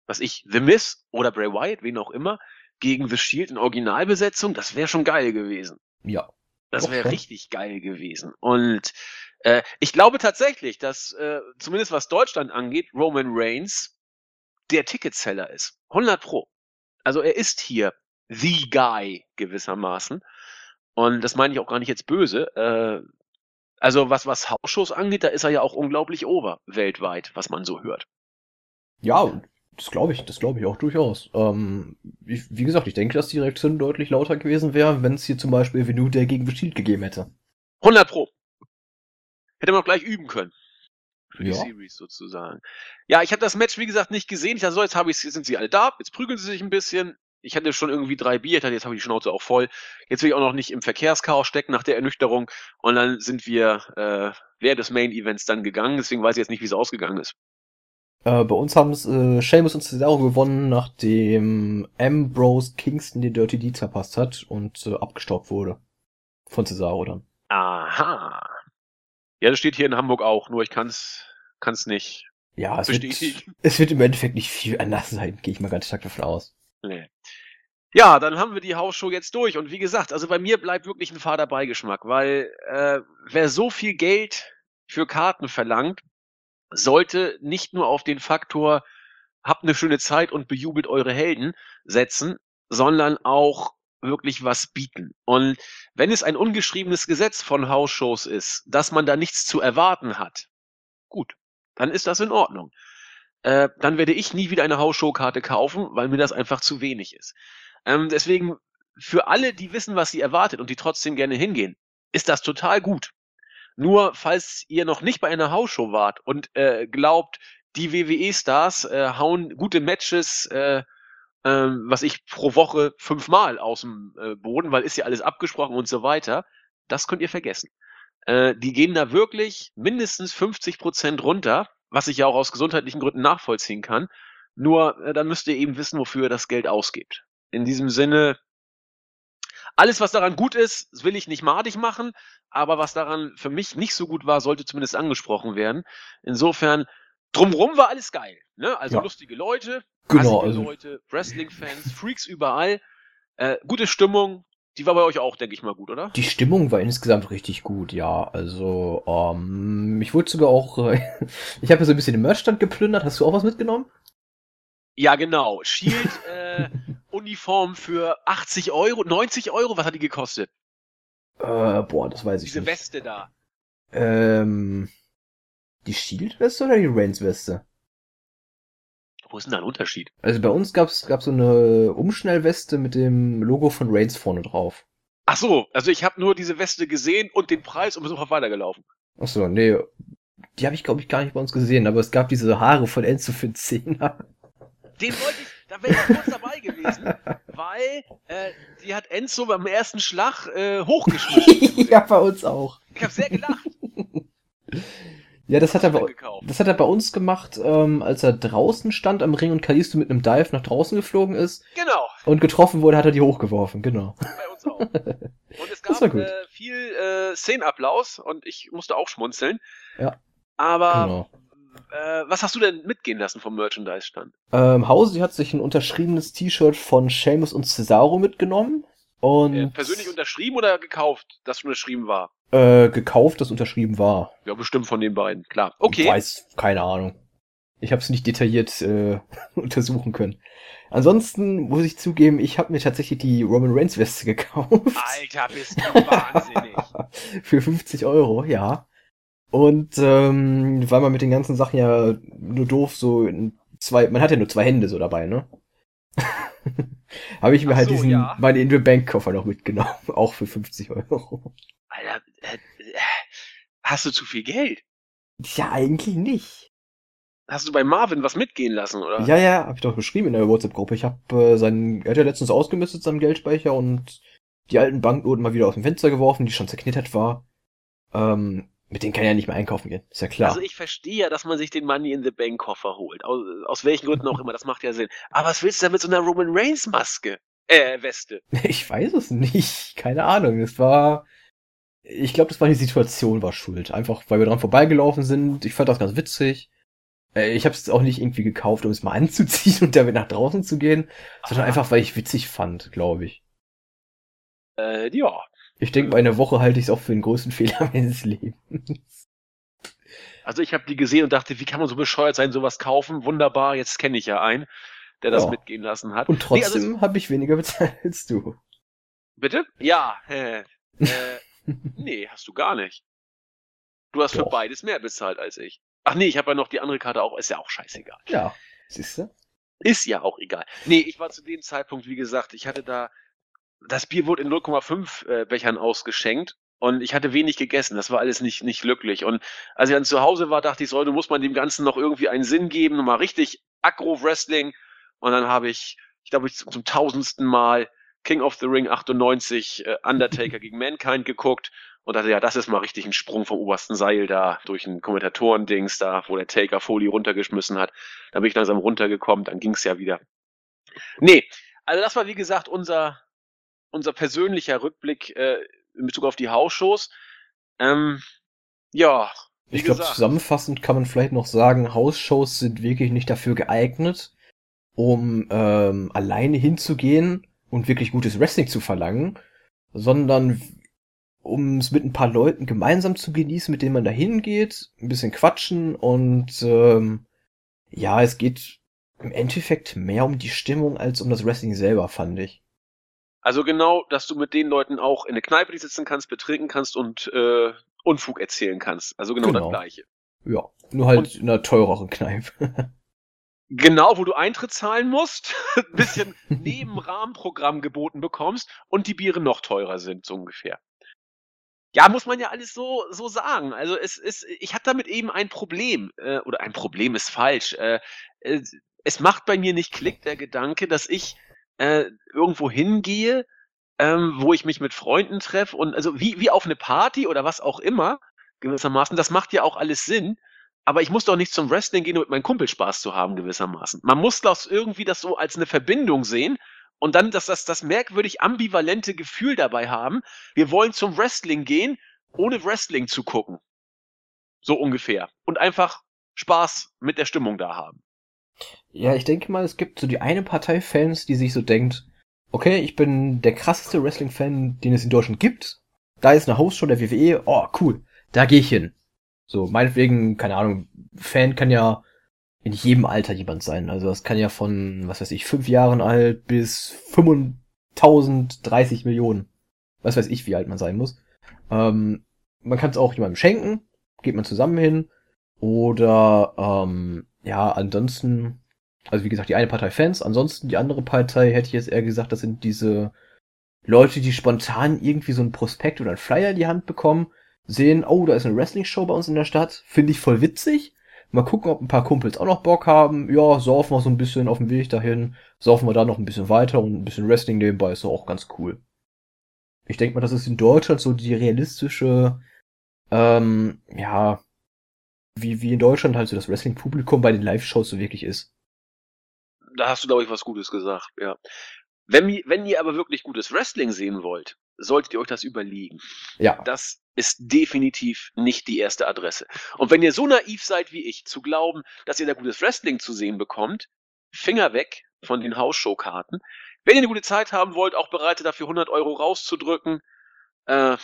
was ich, The Miz oder Bray Wyatt, wen auch immer, gegen The Shield in Originalbesetzung, das wäre schon geil gewesen. Ja. Das wäre richtig geil gewesen. Und äh, ich glaube tatsächlich, dass äh, zumindest was Deutschland angeht, Roman Reigns der Ticketseller ist. 100 Pro. Also er ist hier the guy gewissermaßen. Und das meine ich auch gar nicht jetzt böse. Äh, also was, was Hausshows angeht, da ist er ja auch unglaublich over weltweit, was man so hört. Ja, das glaube ich, das glaube ich auch durchaus. Ähm, ich, wie gesagt, ich denke, dass die Reaktion deutlich lauter gewesen wäre, wenn es hier zum Beispiel Venu der gegen Shield gegeben hätte. 100 Pro. Hätte man auch gleich üben können. Für die Ja. Series sozusagen. Ja, ich habe das Match, wie gesagt, nicht gesehen. Ich dachte so, jetzt habe ich, sind sie alle da, jetzt prügeln sie sich ein bisschen. Ich hatte schon irgendwie drei Bier, ich dachte, jetzt habe ich die Schnauze auch voll. Jetzt will ich auch noch nicht im Verkehrschaos stecken nach der Ernüchterung. Und dann sind wir äh, während des Main Events dann gegangen. Deswegen weiß ich jetzt nicht, wie es ausgegangen ist. Äh, bei uns haben es äh, Sheamus und Cesaro gewonnen, nachdem Ambrose Kingston die Dirty Deeds verpasst hat und äh, abgestaubt wurde. Von Cesaro dann. Aha. Ja, das steht hier in Hamburg auch, nur ich kann's, kann's nicht Ja, es wird, es wird im Endeffekt nicht viel anders sein, gehe ich mal ganz stark davon aus. Nee. Ja, dann haben wir die Hausshow jetzt durch. Und wie gesagt, also bei mir bleibt wirklich ein fader Beigeschmack, weil äh, wer so viel Geld für Karten verlangt, sollte nicht nur auf den Faktor habt eine schöne Zeit und bejubelt eure Helden setzen, sondern auch wirklich was bieten. Und wenn es ein ungeschriebenes Gesetz von Hausshows ist, dass man da nichts zu erwarten hat, gut, dann ist das in Ordnung. Äh, dann werde ich nie wieder eine Hausshow-Karte kaufen, weil mir das einfach zu wenig ist. Ähm, deswegen, für alle, die wissen, was sie erwartet und die trotzdem gerne hingehen, ist das total gut. Nur falls ihr noch nicht bei einer Hausshow wart und äh, glaubt, die WWE-Stars äh, hauen gute Matches, äh, äh, was ich pro Woche fünfmal aus dem äh, Boden, weil ist ja alles abgesprochen und so weiter. Das könnt ihr vergessen. Äh, die gehen da wirklich mindestens 50 Prozent runter, was ich ja auch aus gesundheitlichen Gründen nachvollziehen kann. Nur äh, dann müsst ihr eben wissen, wofür ihr das Geld ausgibt. In diesem Sinne, alles, was daran gut ist, will ich nicht madig machen, aber was daran für mich nicht so gut war, sollte zumindest angesprochen werden. Insofern, drumrum war alles geil. Ne? Also Ja. lustige Leute, Genau, also- Leute, Wrestling-Fans, Freaks überall. Äh, gute Stimmung, die war bei euch auch, denke ich mal, gut, oder? Die Stimmung war insgesamt richtig gut, ja. Also, ähm, ich wurde sogar auch, äh, ich habe ja so ein bisschen den Merchstand geplündert. Hast du auch was mitgenommen? Ja, genau. Shield äh, Uniform für 80 Euro, 90 Euro, was hat die gekostet? Äh, boah, das weiß ich Diese nicht. Weste da. Ähm, die Shield-Weste oder die Reigns-Weste? Wo ist denn da ein Unterschied? Also bei uns gab's gab's so eine Umschnellweste mit dem Logo von Reigns vorne drauf. Ach so, also ich habe nur diese Weste gesehen und den Preis und bin sofort weitergelaufen. Ach so, nee, die habe ich glaube ich gar nicht bei uns gesehen, aber es gab diese Haare von Enzo für 10 Den wollte ich, da wäre ich kurz dabei gewesen, weil äh, die hat Enzo beim ersten Schlag äh, hochgeschmissen. ja, bei uns auch. Ich habe sehr gelacht. Ja, das hat er bei, das hat er bei uns gemacht, ähm, als er draußen stand am Ring und Kalisto mit einem Dive nach draußen geflogen ist Genau, und getroffen wurde, hat er die hochgeworfen, genau. bei uns auch. Und es Das war gab äh, viel äh, Szenenapplaus und ich musste auch schmunzeln. Ja. Aber genau. Äh, was hast du denn mitgehen lassen vom Merchandise-Stand? Ähm, Hausi hat sich ein unterschriebenes T-Shirt von Seamus und Cesaro mitgenommen und Äh, persönlich unterschrieben oder gekauft, das unterschrieben war? äh, gekauft, das unterschrieben war. Ja, bestimmt von den beiden, klar. Okay. Ich weiß, keine Ahnung. Ich habe es nicht detailliert äh, untersuchen können. Ansonsten muss ich zugeben, ich habe mir tatsächlich die Roman Reigns Weste gekauft. Alter, bist du wahnsinnig. Für 50 Euro, ja. Und ähm, weil man mit den ganzen Sachen ja nur doof so in zwei, man hat ja nur zwei Hände so dabei, ne? Habe ich mir Ach halt so, diesen, ja. meine Indoor Bank Koffer noch mitgenommen, auch für 50 Euro. Alter, äh, äh, hast du zu viel Geld? Ja, eigentlich nicht. Hast du bei Marvin was mitgehen lassen, oder? Ja, ja, hab ich doch beschrieben in der WhatsApp-Gruppe. Ich habe äh, seinen, er hat ja letztens ausgemistet, seinen Geldspeicher und die alten Banknoten mal wieder aus dem Fenster geworfen, die schon zerknittert war. Ähm, mit denen kann er ja nicht mehr einkaufen gehen, ist ja klar. Also ich verstehe ja, dass man sich den Money in the Bank Koffer holt. Aus, aus welchen Gründen auch immer, das macht ja Sinn. Aber was willst du da mit so einer Roman Reigns Maske? Äh, Weste. Ich weiß es nicht. Keine Ahnung. Es war. Ich glaube, das war die Situation, war schuld. Einfach, weil wir dran vorbeigelaufen sind. Ich fand das ganz witzig. Äh, Ich habe es auch nicht irgendwie gekauft, um es mal anzuziehen und damit nach draußen zu gehen, sondern Ah. einfach, weil ich witzig fand, glaube ich. Äh, ja. Ich denke, bei einer Woche halte ich es auch für den größten Fehler meines Lebens. Also ich habe die gesehen und dachte, wie kann man so bescheuert sein, sowas kaufen? Wunderbar, jetzt kenne ich ja einen, der das Ja. mitgehen lassen hat. Und Nee, also trotzdem habe ich weniger bezahlt als du. Bitte? Ja. Äh, äh, nee, hast du gar nicht. Du hast für Doch. beides mehr bezahlt als ich. Ach nee, ich habe ja noch die andere Karte auch. Ist ja auch scheißegal. Ja, siehst du? Ist ja auch egal. Nee, ich war zu dem Zeitpunkt, wie gesagt, ich hatte da, das Bier wurde in 0,5 äh, Bechern ausgeschenkt und ich hatte wenig gegessen. Das war alles nicht, nicht glücklich. Und als ich dann zu Hause war, dachte ich, so, du musst man dem Ganzen noch irgendwie einen Sinn geben, mal richtig Aggro-Wrestling. Und dann habe ich, ich glaube, ich zum, zum tausendsten Mal King of the Ring 98 äh, Undertaker gegen Mankind geguckt und dachte, ja, das ist mal richtig ein Sprung vom obersten Seil da durch ein Kommentatoren-Dings da, wo der Taker Foley runtergeschmissen hat. Da bin ich langsam runtergekommen, dann ging's ja wieder. Nee, also das war wie gesagt unser, unser persönlicher Rückblick äh, in Bezug auf die Hausshows. Ähm, ja, Ich glaube, zusammenfassend kann man vielleicht noch sagen, Hausshows sind wirklich nicht dafür geeignet, um ähm, alleine hinzugehen und wirklich gutes Wrestling zu verlangen, sondern um es mit ein paar Leuten gemeinsam zu genießen, mit denen man da hingeht, ein bisschen quatschen und ähm, ja, es geht im Endeffekt mehr um die Stimmung als um das Wrestling selber, fand ich. Also genau, dass du mit den Leuten auch in eine Kneipe die sitzen kannst, betrinken kannst und äh, Unfug erzählen kannst. Also genau, Genau. das Gleiche. Ja, nur halt Und- in einer teureren Kneipe. Genau, wo du Eintritt zahlen musst, ein bisschen neben Rahmenprogramm geboten bekommst und die Biere noch teurer sind, so ungefähr. Ja, muss man ja alles so so sagen. Also, es ist ich habe damit eben ein Problem, äh, oder ein Problem ist falsch. Äh, äh, es macht bei mir nicht Klick, der Gedanke, dass ich, äh, irgendwo hingehe, ähm, wo ich mich mit Freunden treffe und also wie wie auf 'ne Party oder was auch immer gewissermaßen. Das macht ja auch alles Sinn, aber ich muss doch nicht zum Wrestling gehen, um mit meinen Kumpels Spaß zu haben gewissermaßen. Man muss das irgendwie das so als 'ne Verbindung sehen und dann das das das merkwürdig ambivalente Gefühl dabei haben: Wir wollen zum Wrestling gehen, ohne Wrestling zu gucken. So ungefähr. Und einfach Spaß mit der Stimmung da haben. Ja, ich denke mal, es gibt so die eine Partei Fans, die sich so denkt, okay, ich bin der krasseste Wrestling-Fan, den es in Deutschland gibt. Da ist eine Hausshow der WWE, oh cool, da gehe ich hin. So, meinetwegen, keine Ahnung, Fan kann ja in jedem Alter jemand sein. Also das kann ja von, was weiß ich, fünf Jahren alt bis 5030 Millionen. Was weiß ich, wie alt man sein muss. Ähm, man kann es auch jemandem schenken, geht man zusammen hin. Oder ähm, ja, ansonsten, also wie gesagt, die eine Partei Fans, ansonsten die andere Partei hätte ich jetzt eher gesagt, das sind diese Leute, die spontan irgendwie so ein Prospekt oder ein Flyer in die Hand bekommen, sehen, oh, da ist eine Wrestling-Show bei uns in der Stadt, finde ich voll witzig. Mal gucken, ob ein paar Kumpels auch noch Bock haben. Ja, saufen wir so ein bisschen auf dem Weg dahin, saufen wir da noch ein bisschen weiter und ein bisschen Wrestling nebenbei ist auch ganz cool. Ich denke mal, das ist in Deutschland so die realistische, ähm, ja, wie, wie in Deutschland halt so das Wrestling-Publikum bei den Live-Shows so wirklich ist. Da hast du, glaube ich, was Gutes gesagt, ja. Wenn, wenn ihr aber wirklich gutes Wrestling sehen wollt, solltet ihr euch das überlegen. Ja. Das ist definitiv nicht die erste Adresse. Und wenn ihr so naiv seid wie ich, zu glauben, dass ihr da gutes Wrestling zu sehen bekommt, Finger weg von den Hausshow-Karten. Wenn ihr eine gute Zeit haben wollt, auch bereit dafür 100 Euro rauszudrücken äh,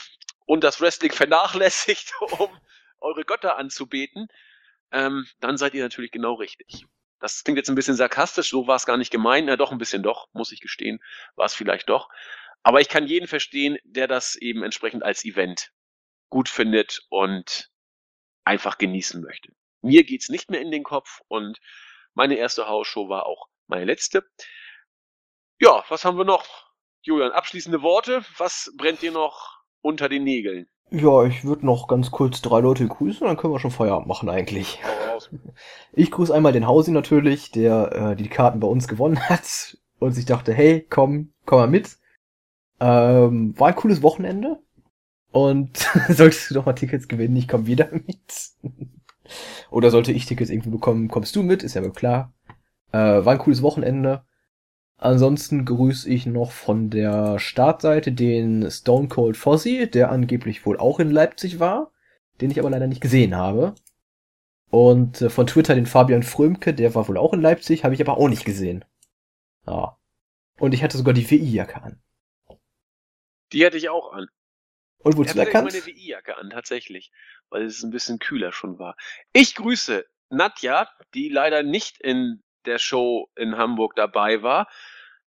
und das Wrestling vernachlässigt, um eure Götter anzubeten, ähm, dann seid ihr natürlich genau richtig. Das klingt jetzt ein bisschen sarkastisch, so war es gar nicht gemeint. Na doch, ein bisschen doch, muss ich gestehen, war es vielleicht doch. Aber ich kann jeden verstehen, der das eben entsprechend als Event gut findet und einfach genießen möchte. Mir geht's nicht mehr in den Kopf und meine erste Hausshow war auch meine letzte. Ja, was haben wir noch? Julian, abschließende Worte. Was brennt dir noch unter den Nägeln? Ja, ich würde noch ganz kurz drei Leute grüßen, dann können wir schon Feierabend machen eigentlich. Ich grüße einmal den Hausi natürlich, der äh, die Karten bei uns gewonnen hat und sich dachte, hey, komm, komm mal mit. Ähm, war ein cooles Wochenende. Und solltest du doch mal Tickets gewinnen, ich komme wieder mit. Oder sollte ich Tickets irgendwie bekommen, kommst du mit, ist ja wohl klar. Äh, war ein cooles Wochenende. Ansonsten grüße ich noch von der Startseite den Stone Cold Fozzy, der angeblich wohl auch in Leipzig war, den ich aber leider nicht gesehen habe. Und äh, von Twitter den Fabian Frömke, der war wohl auch in Leipzig, habe ich aber auch nicht gesehen. Ja. Und ich hatte sogar die WI-Jacke an. Die hatte ich auch an. Und wozu erkannt? meine WI-Jacke an, tatsächlich, weil es ein bisschen kühler schon war. Ich grüße Nadja, die leider nicht in der Show in Hamburg dabei war.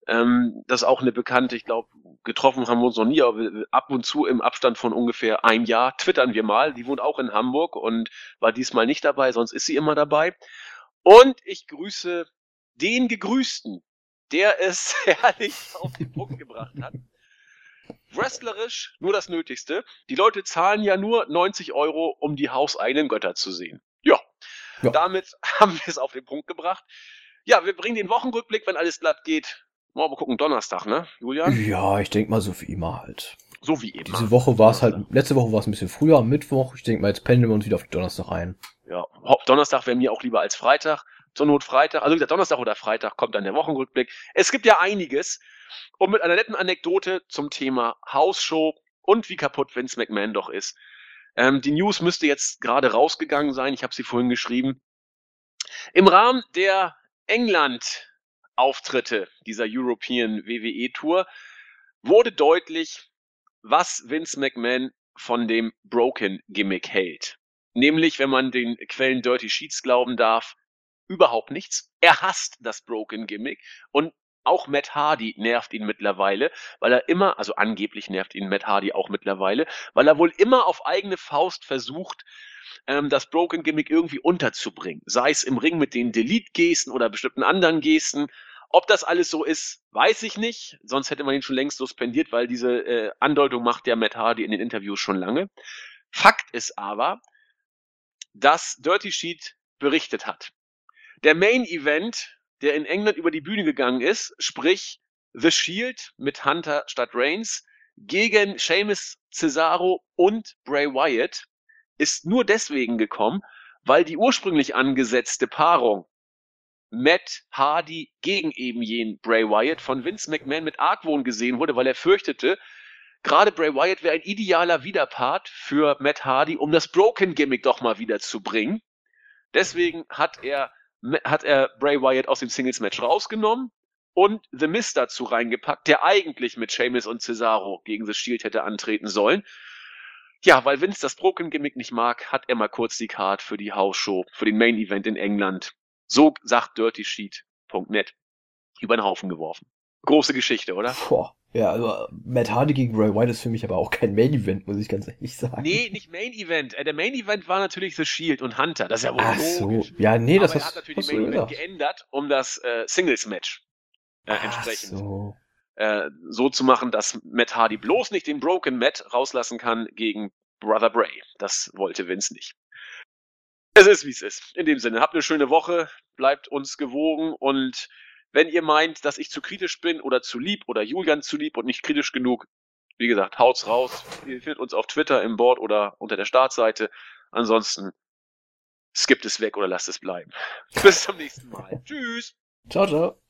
Ähm, das ist auch eine Bekannte, ich glaube, getroffen haben wir uns noch nie, aber ab und zu im Abstand von ungefähr einem Jahr twittern wir mal. Die wohnt auch in Hamburg und war diesmal nicht dabei, sonst ist sie immer dabei. Und ich grüße den Gegrüßten, der es herrlich auf den Punkt gebracht hat. Wrestlerisch nur das Nötigste. Die Leute zahlen ja nur 90 Euro, um die hauseigenen Götter zu sehen. Ja, ja. damit haben wir es auf den Punkt gebracht. Ja, wir bringen den Wochenrückblick, wenn alles glatt geht. Mal gucken, Donnerstag, ne, Julian? Ja, ich denke mal so wie immer halt. So wie immer. Diese Woche war es halt, letzte Woche war es ein bisschen früher, am Mittwoch. Ich denke mal, jetzt pendeln wir uns wieder auf Donnerstag ein. Ja, Donnerstag wäre mir auch lieber als Freitag. Zur Not Freitag, also wieder Donnerstag oder Freitag kommt dann der Wochenrückblick. Es gibt ja einiges. Und mit einer netten Anekdote zum Thema Hausshow und wie kaputt Vince McMahon doch ist. Ähm, die News müsste jetzt gerade rausgegangen sein. Ich habe sie vorhin geschrieben. Im Rahmen der England-Auftritte dieser European WWE Tour wurde deutlich, was Vince McMahon von dem Broken Gimmick hält. Nämlich, wenn man den Quellen Dirty Sheets glauben darf, überhaupt nichts. Er hasst das Broken Gimmick und auch Matt Hardy nervt ihn mittlerweile, weil er immer, also angeblich nervt ihn Matt Hardy auch mittlerweile, weil er wohl immer auf eigene Faust versucht, ähm, das Broken Gimmick irgendwie unterzubringen. Sei es im Ring mit den Delete-Gesten oder bestimmten anderen Gesten. Ob das alles so ist, weiß ich nicht. Sonst hätte man ihn schon längst suspendiert, weil diese äh, Andeutung macht ja Matt Hardy in den Interviews schon lange. Fakt ist aber, dass Dirty Sheet berichtet hat. Der Main Event, der in England über die Bühne gegangen ist, sprich The Shield mit Hunter statt Reigns gegen Sheamus, Cesaro und Bray Wyatt, ist nur deswegen gekommen, weil die ursprünglich angesetzte Paarung Matt Hardy gegen eben jenen Bray Wyatt von Vince McMahon mit Argwohn gesehen wurde, weil er fürchtete, gerade Bray Wyatt wäre ein idealer Widerpart für Matt Hardy, um das Broken Gimmick doch mal wieder zu bringen. Deswegen hat er, hat er Bray Wyatt aus dem Singles Match rausgenommen und The Mist dazu reingepackt, der eigentlich mit Sheamus und Cesaro gegen The Shield hätte antreten sollen. Ja, weil Vince das Broken Gimmick nicht mag, hat er mal kurz die Card für die House-Show, für den Main Event in England so sagt DirtySheet.net über den Haufen geworfen. Große Geschichte, oder? Boah. Ja, also Matt Hardy gegen Ray White ist für mich aber auch kein Main Event, muss ich ganz ehrlich sagen. Nee, nicht Main Event. Äh, der Main Event war natürlich The Shield und Hunter. Das ist ja wohl Ach so. Ja, nee, aber das er hat natürlich den Main Event geändert, um das äh, Singles Match äh, Ach entsprechend so. Äh, so zu machen, dass Matt Hardy bloß nicht den Broken Matt rauslassen kann gegen Brother Bray. Das wollte Vince nicht. Es ist, wie es ist. In dem Sinne, habt eine schöne Woche, bleibt uns gewogen und wenn ihr meint, dass ich zu kritisch bin oder zu lieb oder Julian zu lieb und nicht kritisch genug, wie gesagt, haut's raus. Ihr findet uns auf Twitter im Board oder unter der Startseite. Ansonsten skippt es weg oder lasst es bleiben. Bis zum nächsten Mal. Tschüss. Ciao, ciao.